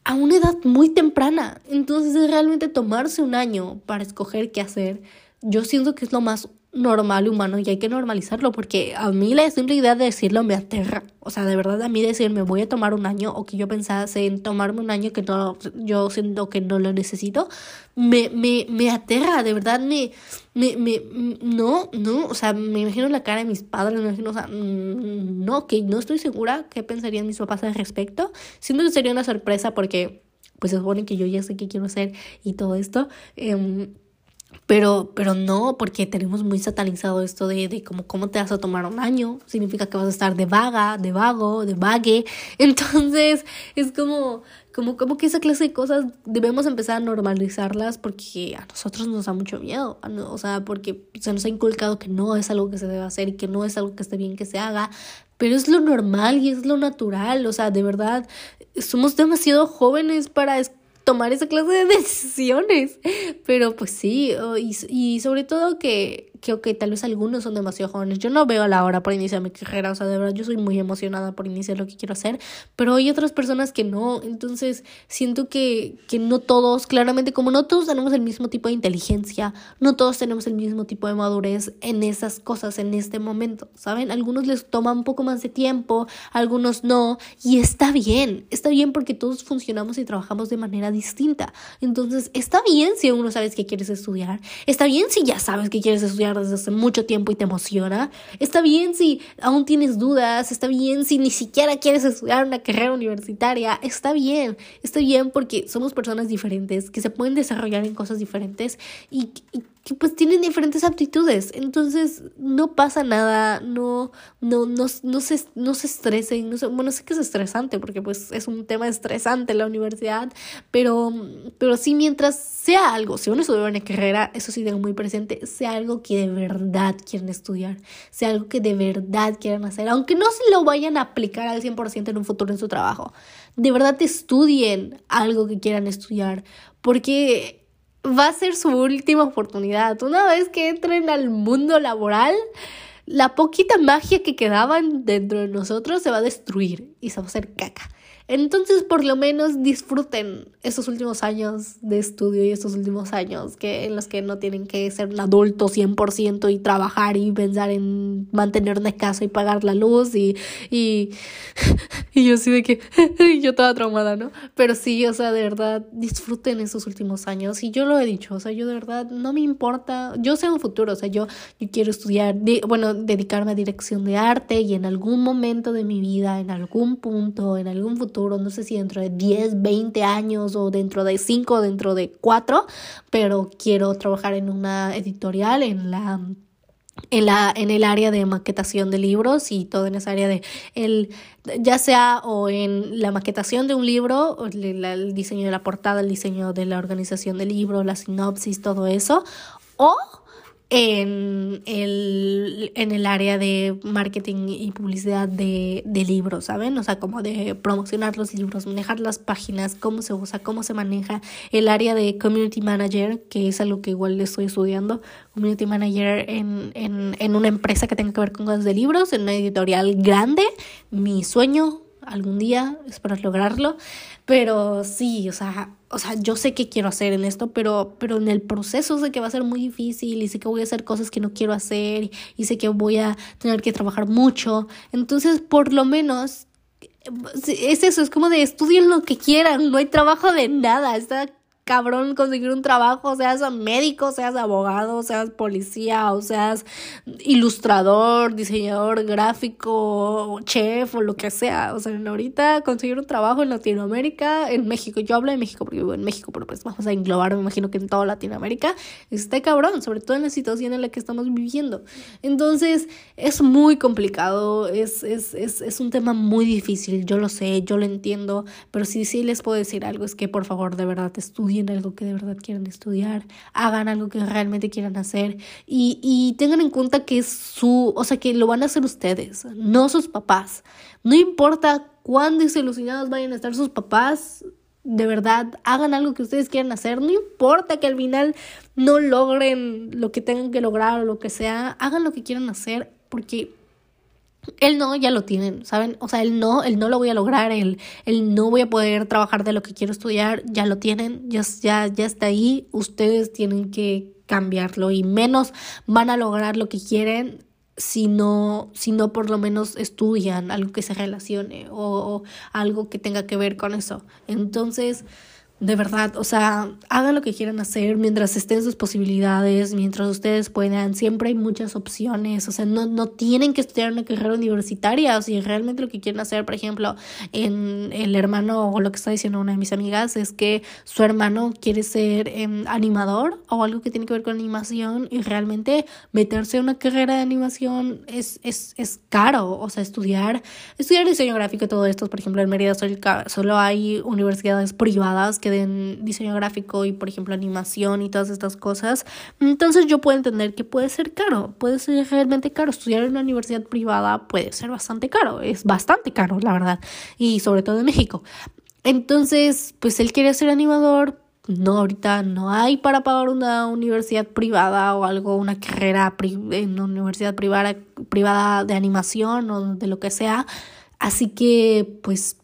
a una edad muy temprana. Entonces, realmente tomarse un año para escoger qué hacer, yo siento que es lo más normal humano y hay que normalizarlo porque a mí la simple idea de decirlo me aterra. O sea, de verdad a mí decirme voy a tomar un año o que yo pensase en tomarme un año que no, yo siento que no lo necesito, me, me, me aterra, de verdad me, me, me, no, no, o sea, me imagino la cara de mis padres, me imagino, o sea, mm, no, que no estoy segura qué pensarían mis papás al respecto. Siento que sería una sorpresa porque pues se supone que yo ya sé qué quiero hacer y todo esto. Eh, pero, pero no, porque tenemos muy satanizado esto de, de como cómo te vas a tomar un año. Significa que vas a estar de vaga, de vago, de vague. Entonces, es como, como, como que esa clase de cosas debemos empezar a normalizarlas porque a nosotros nos da mucho miedo. O sea, porque se nos ha inculcado que no es algo que se debe hacer y que no es algo que esté bien que se haga. Pero es lo normal y es lo natural. O sea, de verdad, somos demasiado jóvenes para tomar esa clase de decisiones. Pero pues sí, y, y sobre todo que que, tal vez algunos son demasiado jóvenes. Yo no veo la hora para iniciar mi carrera, o sea, de verdad, yo soy muy emocionada por iniciar lo que quiero hacer, pero hay otras personas que no, entonces siento que, que no todos, claramente, como no todos tenemos el mismo tipo de inteligencia, no todos tenemos el mismo tipo de madurez en esas cosas en este momento, ¿saben? Algunos les toma un poco más de tiempo, algunos no, y está bien, está bien porque todos funcionamos y trabajamos de manera distinta. Entonces, está bien si aún no sabes qué quieres estudiar, está bien si ya sabes qué quieres estudiar desde hace mucho tiempo y te emociona. Está bien si aún tienes dudas, está bien si ni siquiera quieres estudiar una carrera universitaria, está bien, está bien porque somos personas diferentes que se pueden desarrollar en cosas diferentes y, y que pues tienen diferentes aptitudes. Entonces no pasa nada, no, no, no, no, se, no se estresen. No bueno, sé que es estresante porque pues es un tema estresante la universidad, pero, pero sí mientras sea algo, si uno estudia una carrera, eso sí tengo muy presente, sea algo que de verdad quieren estudiar, sea algo que de verdad quieran hacer, aunque no se lo vayan a aplicar al 100% en un futuro en su trabajo. De verdad estudien algo que quieran estudiar, porque va a ser su última oportunidad. Una vez que entren al mundo laboral, la poquita magia que quedaba dentro de nosotros se va a destruir y se va a hacer caca. Entonces, por lo menos disfruten estos últimos años de estudio y estos últimos años que, en los que no tienen que ser un adulto 100% y trabajar y pensar en mantener una casa y pagar la luz y, y, y yo sí de que yo toda traumada, ¿no? Pero sí, o sea, de verdad, disfruten estos últimos años y yo lo he dicho, o sea, yo de verdad no me importa, yo sé un futuro, o sea, yo, yo quiero estudiar, bueno, dedicarme a dirección de arte y en algún momento de mi vida, en algún punto, en algún futuro, no sé si dentro de 10, 20 años o dentro de 5 dentro de 4, pero quiero trabajar en una editorial, en la en, la, en el área de maquetación de libros y todo en esa área de el ya sea o en la maquetación de un libro, el, el diseño de la portada, el diseño de la organización del libro, la sinopsis, todo eso, o en el, en el área de marketing y publicidad de, de, libros, ¿saben? O sea, como de promocionar los libros, manejar las páginas, cómo se usa, cómo se maneja. El área de community manager, que es algo que igual estoy estudiando, community manager en, en, en una empresa que tenga que ver con cosas de libros, en una editorial grande, mi sueño algún día, espero lograrlo, pero sí, o sea, o sea, yo sé qué quiero hacer en esto, pero, pero en el proceso sé que va a ser muy difícil y sé que voy a hacer cosas que no quiero hacer y, sé que voy a tener que trabajar mucho. Entonces, por lo menos, es eso, es como de estudien lo que quieran, no hay trabajo de nada, está cabrón conseguir un trabajo, seas médico, seas abogado, seas policía, o seas ilustrador, diseñador gráfico, chef o lo que sea. O sea, ahorita conseguir un trabajo en Latinoamérica, en México, yo hablo de México porque vivo en México, pero pues vamos a englobar, me imagino que en toda Latinoamérica, está cabrón, sobre todo en la situación en la que estamos viviendo. Entonces, es muy complicado, es, es, es, es un tema muy difícil, yo lo sé, yo lo entiendo, pero sí, sí les puedo decir algo, es que por favor, de verdad, estudien algo que de verdad quieran estudiar, hagan algo que realmente quieran hacer y, y tengan en cuenta que es su, o sea, que lo van a hacer ustedes, no sus papás. No importa cuán desilusionados vayan a estar sus papás, de verdad, hagan algo que ustedes quieran hacer, no importa que al final no logren lo que tengan que lograr o lo que sea, hagan lo que quieran hacer porque el no ya lo tienen, ¿saben? O sea, el no, el no lo voy a lograr, el, el no voy a poder trabajar de lo que quiero estudiar, ya lo tienen, ya, ya, ya está ahí, ustedes tienen que cambiarlo y menos van a lograr lo que quieren si no, si no por lo menos estudian algo que se relacione o, o algo que tenga que ver con eso. Entonces, de verdad, o sea, hagan lo que quieran hacer mientras estén sus posibilidades, mientras ustedes puedan, siempre hay muchas opciones, o sea, no, no tienen que estudiar una carrera universitaria, o si realmente lo que quieren hacer, por ejemplo, en el hermano, o lo que está diciendo una de mis amigas, es que su hermano quiere ser em, animador o algo que tiene que ver con animación y realmente meterse en una carrera de animación es, es, es caro, o sea, estudiar, estudiar diseño gráfico y todo esto, por ejemplo, en Mérida solo hay universidades privadas que en diseño gráfico y por ejemplo animación y todas estas cosas, entonces yo puedo entender que puede ser caro, puede ser realmente caro. Estudiar en una universidad privada puede ser bastante caro, es bastante caro, la verdad, y sobre todo en México. Entonces, pues él quiere ser animador, no, ahorita no hay para pagar una universidad privada o algo, una carrera en una universidad privada, privada de animación o de lo que sea. Así que, pues,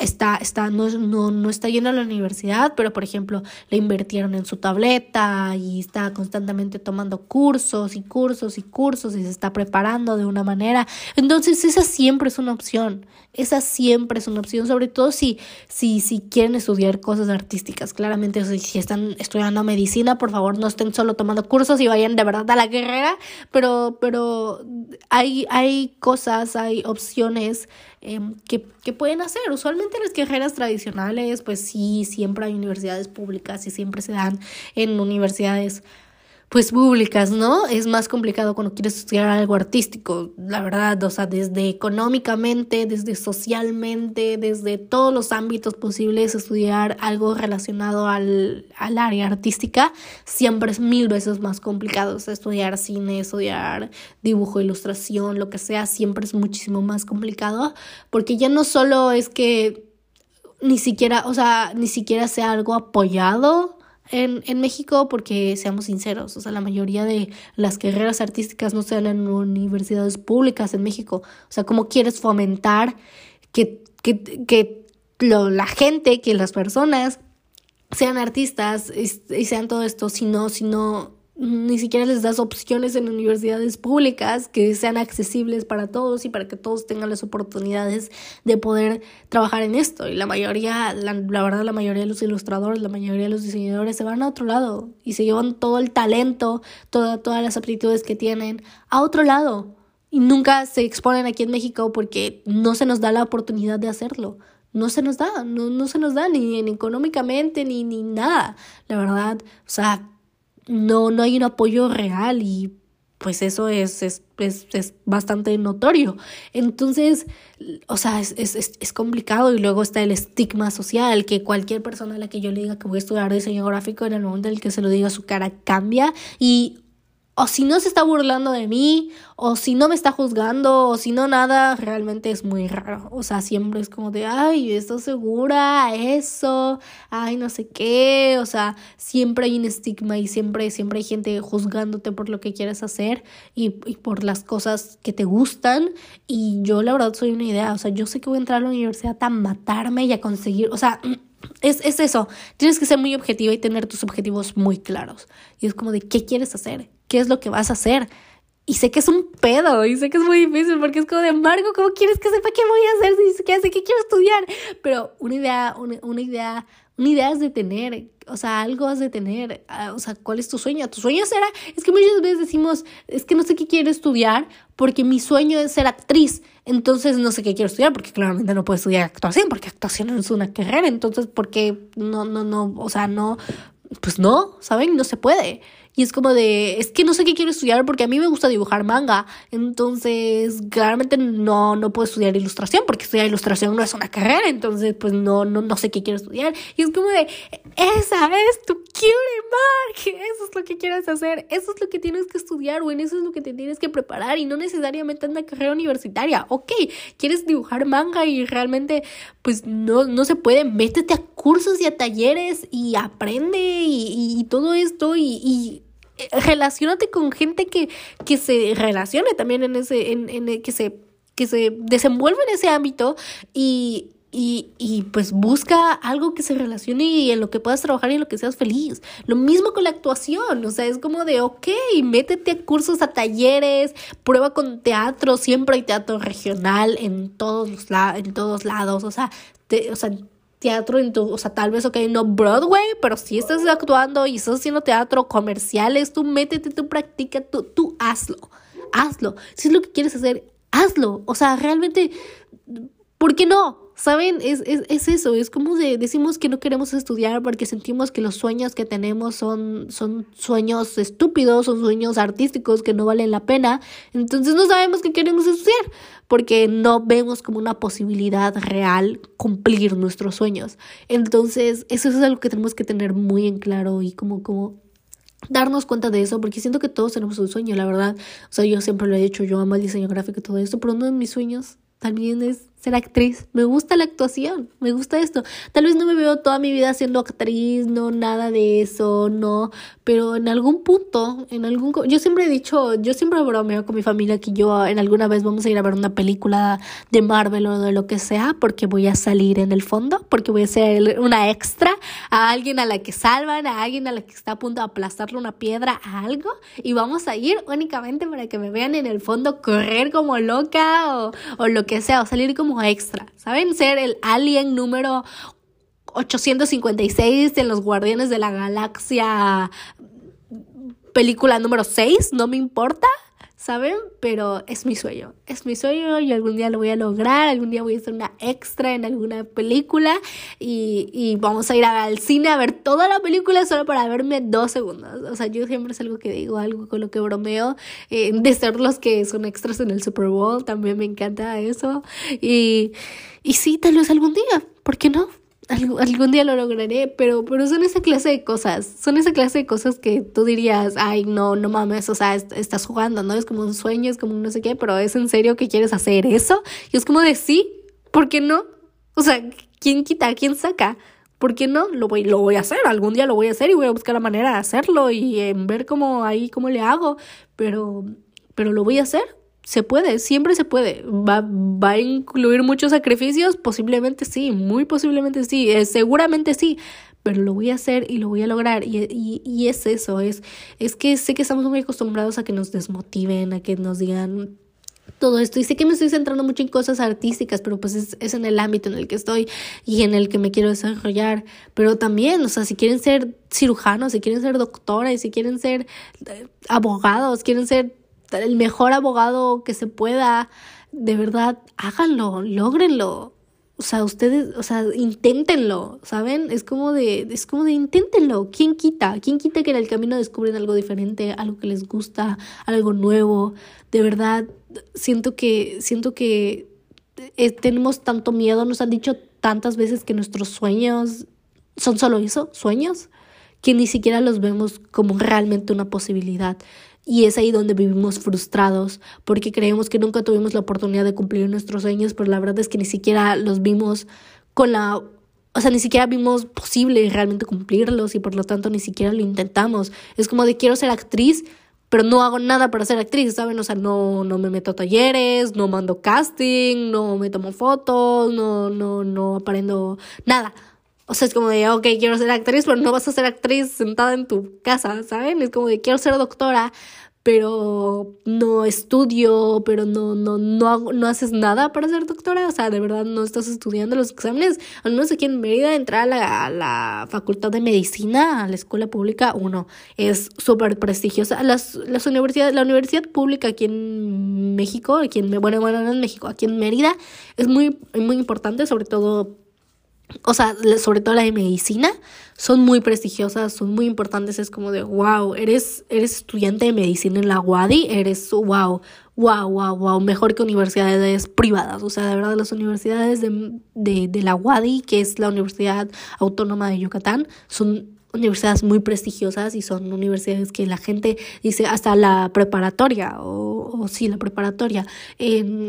está, está, no, no, no está yendo a la universidad, pero por ejemplo le invirtieron en su tableta y está constantemente tomando cursos y cursos y cursos y se está preparando de una manera. Entonces esa siempre es una opción, esa siempre es una opción, sobre todo si, si, si quieren estudiar cosas artísticas. Claramente si están estudiando medicina, por favor no estén solo tomando cursos y vayan de verdad a la carrera, pero, pero hay, hay cosas, hay opciones Em, que, que, pueden hacer. Usualmente las carreras tradicionales, pues sí, siempre hay universidades públicas y siempre se dan en universidades pues públicas, ¿no? Es más complicado cuando quieres estudiar algo artístico, la verdad, o sea, desde económicamente, desde socialmente, desde todos los ámbitos posibles, estudiar algo relacionado al, al área artística siempre es mil veces más complicado. O sea, estudiar cine, estudiar dibujo, ilustración, lo que sea, siempre es muchísimo más complicado, porque ya no solo es que ni siquiera, o sea, ni siquiera sea algo apoyado en, en México porque seamos sinceros, o sea, la mayoría de las carreras artísticas no se dan en universidades públicas en México. O sea, ¿cómo quieres fomentar que, que, que lo, la gente, que las personas sean artistas y, y sean todo esto, si no, si no ni siquiera les das opciones en universidades públicas que sean accesibles para todos y para que todos tengan las oportunidades de poder trabajar en esto. Y la mayoría, la, verdad, la mayoría de los ilustradores, la mayoría de los diseñadores se van a otro lado y se llevan todo el talento, toda, todas las aptitudes que tienen a otro lado. Y nunca se exponen aquí en México porque no se nos da la oportunidad de hacerlo no se nos da, no, no se nos da ni, ni económicamente ni, ni nada, la verdad. O sea, no, no hay un apoyo real y pues eso es, es, es, es bastante notorio. Entonces, o sea, es, es, complicado y luego está el estigma social, que cualquier persona a la que yo le diga que voy a estudiar diseño gráfico, en el momento en el que se lo diga, su cara cambia y o si no se está burlando de mí, o si no me está juzgando, o si no nada, realmente es muy raro. O sea, siempre es como de, ay, ¿estás segura? Eso, ay, no sé qué. O sea, siempre hay un estigma y siempre, siempre hay gente juzgándote por lo que quieres hacer y, y por las cosas que te gustan. Y yo la verdad soy una idea, o sea, yo sé que voy a entrar a la universidad a matarme y a conseguir, o sea... Es, es eso, tienes que ser muy objetiva y tener tus objetivos muy claros. Y es como de, ¿qué quieres hacer? ¿Qué es lo que vas a hacer? Y sé que es un pedo, y sé que es muy difícil, porque es como de embargo, ¿cómo quieres que sepa qué voy a hacer si sé que quiero estudiar? Pero una idea, una, una idea una idea es de tener, o sea, algo has de tener, ah, o sea, ¿cuál es tu sueño? Tu sueño será, es que muchas veces decimos, es que no sé qué quiero estudiar porque mi sueño es ser actriz, entonces no sé qué quiero estudiar porque claramente no puedo estudiar actuación porque actuación no es una carrera, entonces, ¿por qué no, no, no, o sea, no, pues no, ¿saben? No se puede. Y es como de, es que no sé qué quiero estudiar porque a mí me gusta dibujar manga. Entonces, claramente no, no puedo estudiar ilustración porque estudiar ilustración no es una carrera. Entonces, pues no, no, no sé qué quiero estudiar. Y es como de, esa es tu cutie mark. Eso es lo que quieres hacer. Eso es lo que tienes que estudiar, en eso es lo que te tienes que preparar. Y no necesariamente en una carrera universitaria. Ok, quieres dibujar manga y realmente, pues no, no se puede. Métete a cursos y a talleres y aprende y, y todo esto y, y relacionate con gente que, que se relacione también en ese, en, en, que se, que se desenvuelve en ese ámbito y, y, y, pues busca algo que se relacione y en lo que puedas trabajar y en lo que seas feliz. Lo mismo con la actuación, o sea, es como de, ok, métete a cursos, a talleres, prueba con teatro, siempre hay teatro regional en todos los en todos lados, o sea, te, o sea, teatro en tu, o sea, tal vez, ok, no Broadway, pero si estás actuando y estás haciendo teatro, comerciales, tú métete, tú practica, tú, tú hazlo, hazlo. Si es lo que quieres hacer, hazlo. O sea, realmente, ¿por qué no? ¿Saben? Es, es, es, eso, es como de, decimos que no queremos estudiar porque sentimos que los sueños que tenemos son, son sueños estúpidos, son sueños artísticos que no valen la pena. Entonces no sabemos qué queremos estudiar porque no vemos como una posibilidad real cumplir nuestros sueños. Entonces eso es algo que tenemos que tener muy en claro y como, como darnos cuenta de eso, porque siento que todos tenemos un sueño, la verdad. O sea, yo siempre lo he hecho, yo amo el diseño gráfico y todo esto, pero uno de mis sueños también es ser actriz. Me gusta la actuación, me gusta esto. Tal vez no me veo toda mi vida siendo actriz, no, nada de eso, no. Pero en algún punto, en algún... Yo siempre he dicho, yo siempre bromeo con mi familia que yo en alguna vez vamos a ir a ver una película de Marvel o de lo que sea, porque voy a salir en el fondo, porque voy a ser una extra a alguien a la que salvan, a alguien a la que está a punto de aplastarle una piedra, a algo. Y vamos a ir únicamente para que me vean en el fondo correr como loca o, o lo que sea, o salir como extra, ¿saben? Ser el alien número 856 en los Guardianes de la Galaxia película número 6, no me importa. ¿Saben? Pero es mi sueño, es mi sueño y algún día lo voy a lograr, algún día voy a ser una extra en alguna película y, y vamos a ir al cine a ver toda la película solo para verme dos segundos. O sea, yo siempre es algo que digo, algo con lo que bromeo, eh, de ser los que son extras en el Super Bowl, también me encanta eso. Y, y sí, tal vez algún día, ¿por qué no? Algún día lo lograré, pero, pero son esa clase de cosas, son esa clase de cosas que tú dirías, ay, no, no mames, o sea, estás jugando, ¿no? Es como un sueño, es como un no sé qué, pero es en serio que quieres hacer eso. Y es como de sí, ¿por qué no? O sea, ¿quién quita? ¿Quién saca? ¿Por qué no? Lo voy, lo voy a hacer, algún día lo voy a hacer y voy a buscar la manera de hacerlo y en ver cómo ahí, cómo le hago, pero, pero lo voy a hacer se puede, siempre se puede. ¿Va, va a incluir muchos sacrificios? Posiblemente sí, muy posiblemente sí, eh, seguramente sí, pero lo voy a hacer y lo voy a lograr. Y, y, y, es eso, es, es que sé que estamos muy acostumbrados a que nos desmotiven, a que nos digan todo esto. Y sé que me estoy centrando mucho en cosas artísticas, pero pues es, es en el ámbito en el que estoy y en el que me quiero desarrollar. Pero también, o sea, si quieren ser cirujanos, si quieren ser doctores, si quieren ser eh, abogados, quieren ser el mejor abogado que se pueda, de verdad, háganlo, logrenlo. O sea, ustedes, o sea, inténtenlo, ¿saben? Es como de, es como de inténtenlo. ¿Quién quita? ¿Quién quita que en el camino descubren algo diferente, algo que les gusta, algo nuevo? De verdad, siento que, siento que eh, tenemos tanto miedo, nos han dicho tantas veces que nuestros sueños son solo eso, sueños, que ni siquiera los vemos como realmente una posibilidad. Y es ahí donde vivimos frustrados, porque creemos que nunca tuvimos la oportunidad de cumplir nuestros sueños, pero la verdad es que ni siquiera los vimos con la... O sea, ni siquiera vimos posible realmente cumplirlos y por lo tanto ni siquiera lo intentamos. Es como de quiero ser actriz, pero no hago nada para ser actriz, ¿saben? O sea, no, no me meto a talleres, no mando casting, no me tomo fotos, no, no, no aprendo nada. O sea, es como de, ok, quiero ser actriz, pero no vas a ser actriz sentada en tu casa, ¿saben? Es como de, quiero ser doctora, pero no estudio, pero no, no, no, no haces nada para ser doctora, o sea, de verdad no estás estudiando los exámenes, al menos aquí en Mérida, entrar a la, la facultad de medicina, a la escuela pública, uno, es súper prestigiosa. Las, las universidades, la universidad pública aquí en México, aquí en, bueno, bueno, no en México, aquí en Mérida, es muy, muy importante, sobre todo o sea, sobre todo la de medicina, son muy prestigiosas, son muy importantes. Es como de, wow, eres, eres estudiante de medicina en la UADI, eres, wow, wow, wow, wow, mejor que universidades privadas. O sea, de verdad, las universidades de, de, de la UADI, que es la Universidad Autónoma de Yucatán, son universidades muy prestigiosas y son universidades que la gente dice hasta la preparatoria o, o sí, la preparatoria.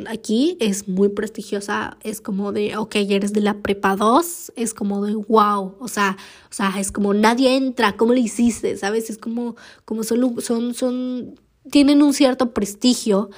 aquí es muy prestigiosa, es como de, ok, eres de la prepa 2, es como de, wow, o sea, o sea, es como nadie entra, ¿cómo lo hiciste? ¿Sabes? Es como, como son, son, son, tienen un cierto prestigio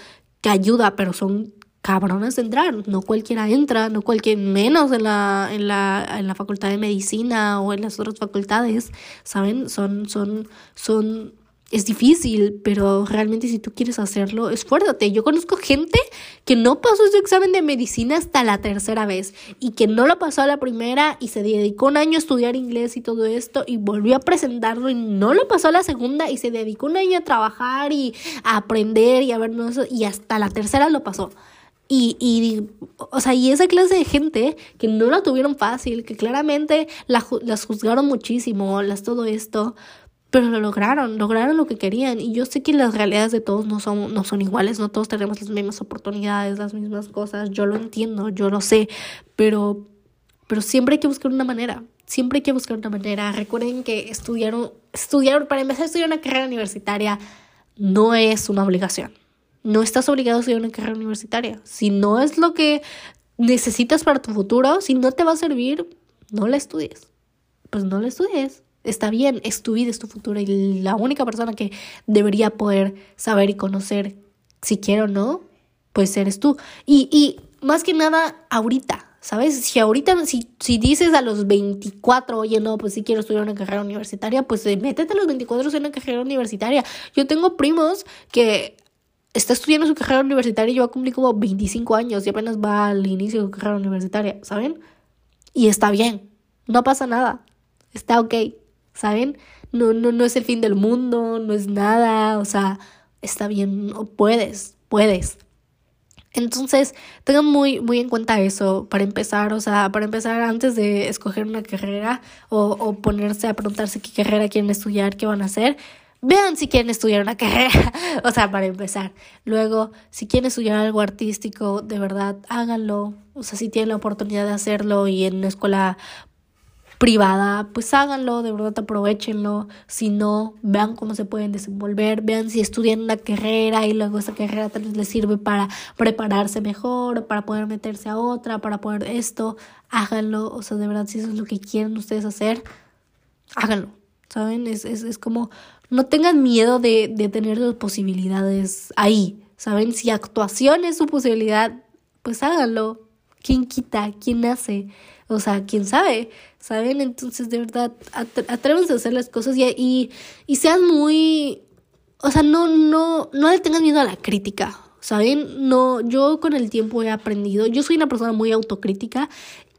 que ayuda, pero son cabrones de entrar, no cualquiera entra, no cualquier menos en la, en la, en la facultad de medicina o en las otras facultades, ¿saben? Son, son, son, es difícil, pero realmente si tú quieres hacerlo, esfuérzate. Yo conozco gente que no pasó su examen de medicina hasta la tercera vez y que no lo pasó la primera y se dedicó un año a estudiar inglés y todo esto y volvió a presentarlo y no lo pasó a la segunda y se dedicó un año a trabajar y a aprender y a ver y hasta la tercera lo pasó. Y, y, o sea, y esa clase de gente que no la tuvieron fácil, que claramente la, las juzgaron muchísimo, las todo esto, pero lo lograron, lograron lo que querían. Y yo sé que las realidades de todos no son, no son iguales, no todos tenemos las mismas oportunidades, las mismas cosas, yo lo entiendo, yo lo sé, pero, pero siempre hay que buscar una manera, siempre hay que buscar una manera. Recuerden que estudiaron, estudiaron, para empezar a estudiar una carrera universitaria no es una obligación no estás obligado a estudiar una carrera universitaria. Si no es lo que necesitas para tu futuro, si no te va a servir, no la estudies. Pues no la estudies. Está bien, es tu vida, es tu futuro y la única persona que debería poder saber y conocer si quiere o no, pues eres tú. Y, y más que nada, ahorita, ¿sabes? Si ahorita, si, si dices a los 24, oye, no, pues si quiero estudiar una carrera universitaria, pues métete a los 24 en una carrera universitaria. Yo tengo primos que está estudiando su carrera universitaria y va a cumplir como 25 años y apenas va al inicio de su carrera universitaria, ¿saben? Y está bien, no pasa nada, está ok, ¿saben? No, no, no es el fin del mundo, no es nada, o sea, está bien, puedes, puedes. Entonces, tengan muy, muy en cuenta eso para empezar, o sea, para empezar antes de escoger una carrera o, o ponerse a preguntarse qué carrera quieren estudiar, qué van a hacer, Vean si quieren estudiar una carrera, o sea, para empezar. Luego, si quieren estudiar algo artístico, de verdad, háganlo. O sea, si tienen la oportunidad de hacerlo y en una escuela privada, pues háganlo, de verdad aprovechenlo. Si no, vean cómo se pueden desenvolver, vean si estudian una carrera y luego esa carrera tal vez les sirve para prepararse mejor, para poder meterse a otra, para poder esto, háganlo. O sea, de verdad, si eso es lo que quieren ustedes hacer, háganlo. ¿Saben? Es, es, es como no tengan miedo de, de tener las posibilidades ahí, ¿saben? Si actuación es su posibilidad, pues háganlo. ¿Quién quita? ¿Quién hace? O sea, ¿quién sabe? ¿Saben? Entonces, de verdad, atrévanse a hacer las cosas y, y, y sean muy... O sea, no, no, no le tengan miedo a la crítica. ¿Saben? No, yo con el tiempo he aprendido, yo soy una persona muy autocrítica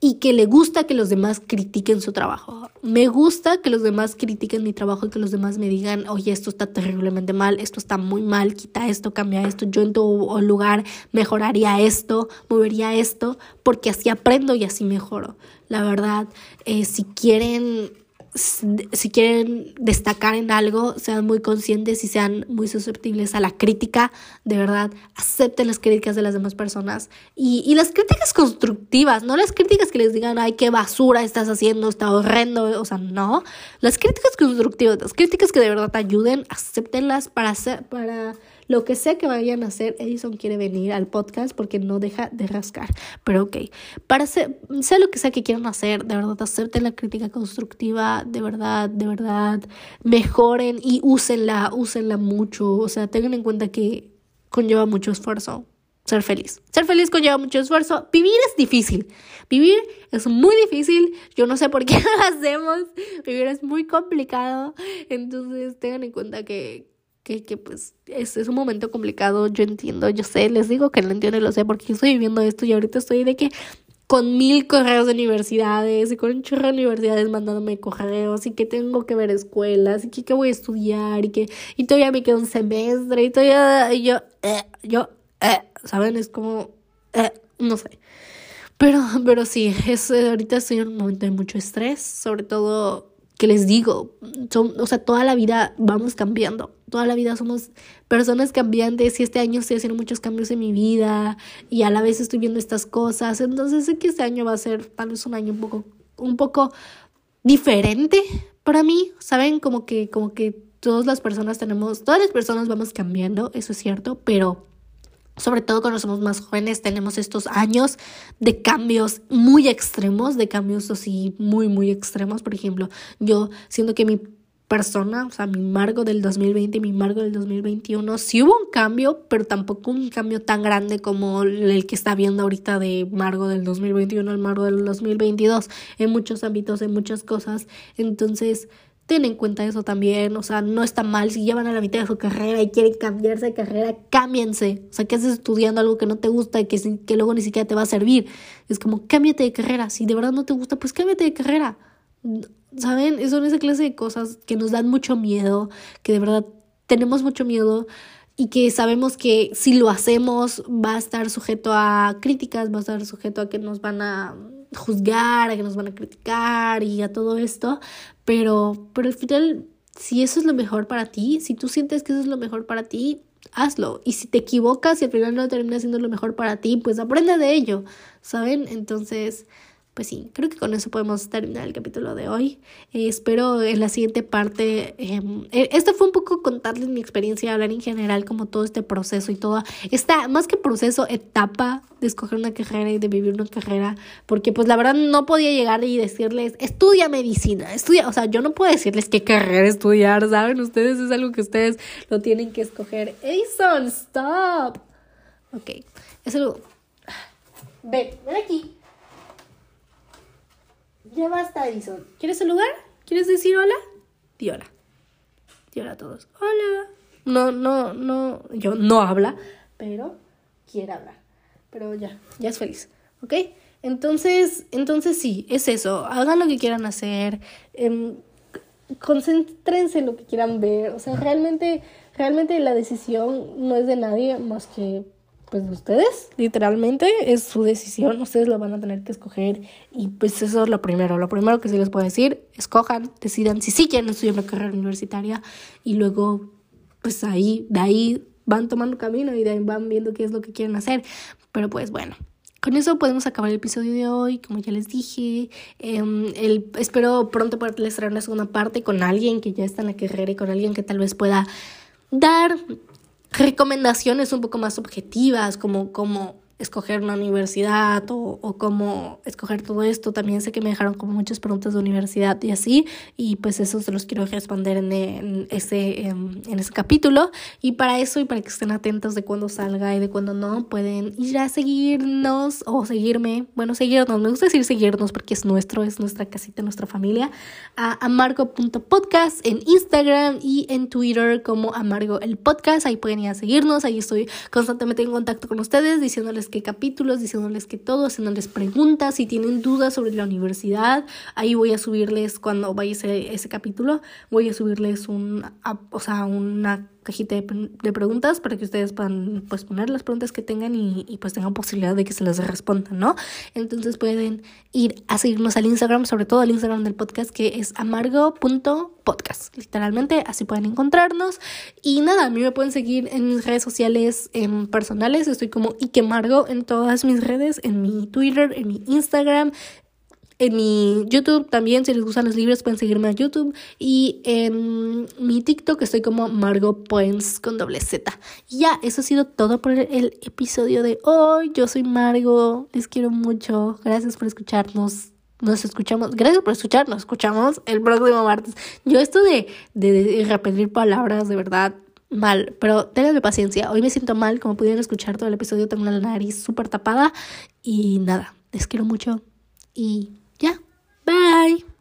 y que le gusta que los demás critiquen su trabajo. Me gusta que los demás critiquen mi trabajo y que los demás me digan, oye, esto está terriblemente mal, esto está muy mal, quita esto, cambia esto, yo en tu lugar mejoraría esto, movería esto, porque así aprendo y así mejoro. La verdad, eh, si quieren si quieren destacar en algo, sean muy conscientes y sean muy susceptibles a la crítica. De verdad, acepten las críticas de las demás personas. Y, y las críticas constructivas, no las críticas que les digan, ay, qué basura estás haciendo, está horrendo. O sea, no. Las críticas constructivas, las críticas que de verdad te ayuden, acéptenlas para hacer, para lo que sea que vayan a hacer, Edison quiere venir al podcast porque no deja de rascar. Pero ok, para ser, sea lo que sea que quieran hacer, de verdad acepten la crítica constructiva, de verdad, de verdad, mejoren y úsenla, úsenla mucho. O sea, tengan en cuenta que conlleva mucho esfuerzo. Ser feliz. Ser feliz conlleva mucho esfuerzo. Vivir es difícil. Vivir es muy difícil. Yo no sé por qué lo hacemos. Vivir es muy complicado. Entonces tengan en cuenta que, que, que pues es, es, un momento complicado, yo entiendo, yo sé, les digo que lo entiendo y lo sé porque estoy viviendo esto y ahorita estoy de que con mil correos de universidades y con un chorro de universidades mandándome correos y que tengo que ver escuelas y que, que voy a estudiar y que y todavía me queda un semestre y todavía y yo, eh, yo, eh, ¿saben? Es como, eh, no sé. Pero, pero sí, es, ahorita estoy en un momento de mucho estrés, sobre todo que les digo, son, o sea, toda la vida vamos cambiando, toda la vida somos personas cambiantes y este año estoy haciendo muchos cambios en mi vida y a la vez estoy viendo estas cosas, entonces sé que este año va a ser tal vez un año un poco, un poco diferente para mí, ¿saben? Como que, como que todas las personas tenemos, todas las personas vamos cambiando, eso es cierto, pero sobre todo cuando somos más jóvenes, tenemos estos años de cambios muy extremos, de cambios así muy, muy extremos. Por ejemplo, yo siento que mi persona, o sea, mi Margo del 2020 y mi Margo del 2021, sí hubo un cambio, pero tampoco un cambio tan grande como el que está viendo ahorita de Margo del 2021 al Margo del 2022, en muchos ámbitos, en muchas cosas. Entonces, ten en cuenta eso también, o sea, no está mal si llevan a la mitad de su carrera y quieren cambiarse de carrera, cámbiense. O sea, que haces estudiando algo que no te gusta y que, que luego ni siquiera te va a servir. Es como, cámbiate de carrera. Si de verdad no te gusta, pues cámbiate de carrera. ¿Saben? Son esa clase de cosas que nos dan mucho miedo, que de verdad tenemos mucho miedo y que sabemos que si lo hacemos va a estar sujeto a críticas, va a estar sujeto a que nos van a juzgar, a que nos van a criticar y a todo esto, pero, pero al final, si eso es lo mejor para ti, si tú sientes que eso es lo mejor para ti, hazlo. Y si te equivocas y al final no termina siendo lo mejor para ti, pues aprende de ello, ¿saben? Entonces, pues sí, creo que con eso podemos terminar el capítulo de hoy. Eh, espero en la siguiente parte. Eh, esto fue un poco contarles mi experiencia, hablar en general como todo este proceso y toda esta, más que proceso, etapa de escoger una carrera y de vivir una carrera, porque pues la verdad no podía llegar y decirles, estudia medicina, estudia, o sea, yo no puedo decirles qué carrera estudiar, ¿saben? Ustedes es algo que ustedes lo tienen que escoger. Edison, stop. Ok, es algo... Ven, ven aquí. Ya basta, Edison. ¿Quieres saludar? ¿Quieres decir hola? Di hola. Hola a todos. Hola. No, no, no. Yo no habla, pero quiere hablar. Pero ya, ya es feliz. ¿Ok? Entonces, entonces sí, es eso. Hagan lo que quieran hacer. Eh, concéntrense en lo que quieran ver. O sea, realmente, realmente la decisión no es de nadie más que pues ustedes, literalmente, es su decisión, ustedes lo van a tener que escoger y pues eso es lo primero, lo primero que sí les puedo decir, escojan, decidan si sí quieren estudiar una carrera universitaria y luego pues ahí, de ahí van tomando camino y de van viendo qué es lo que quieren hacer, pero pues bueno. Con eso podemos acabar el episodio de hoy, como ya les dije. Em, el, espero pronto poderles traer una segunda parte con alguien que ya está en la carrera y con alguien que tal vez pueda dar recomendaciones un poco más objetivas, como, como escoger una universidad o, o cómo escoger todo esto. También sé que me dejaron como muchas preguntas de universidad y así, y pues eso se los quiero responder en, en ese, en, en, ese capítulo. Y para eso y para que estén atentos de cuándo salga y de cuándo no, pueden ir a seguirnos o seguirme. Bueno, seguirnos, me gusta decir seguirnos porque es nuestro, es nuestra casita, nuestra familia. A amargo.podcast en Instagram y en Twitter como amargo el podcast. Ahí pueden ir a seguirnos, ahí estoy constantemente en contacto con ustedes diciéndoles qué capítulos, diciéndoles que todo, haciéndoles preguntas, si tienen dudas sobre la universidad, ahí voy a subirles cuando vaya ese, ese capítulo, voy a subirles un, o sea, una cajita de, preguntas para que ustedes puedan pues poner las preguntas que tengan y, pues tengan posibilidad de que se las respondan, ¿no? Entonces pueden ir a seguirnos al Instagram, sobre todo al Instagram del podcast que es amargo.podcast. Literalmente así pueden encontrarnos. Y nada, a mí me pueden seguir en mis redes sociales en personales. Estoy como Ikemargo en todas mis redes, en mi Twitter, en mi Instagram, en mi YouTube también, si les gustan los libros, pueden seguirme a YouTube. Y en mi TikTok estoy como Margot Points con doble Z. Y ya, eso ha sido todo por el episodio de hoy. Yo soy Margot, les quiero mucho. Gracias por escucharnos. Nos escuchamos, gracias por escuchar, nos escuchamos el próximo martes. Yo esto de, de, repetir palabras, de verdad, mal, pero ténganme paciencia. Hoy me siento mal, como pudieron escuchar todo el episodio, tengo la nariz súper tapada y nada, les quiero mucho y ya, bye.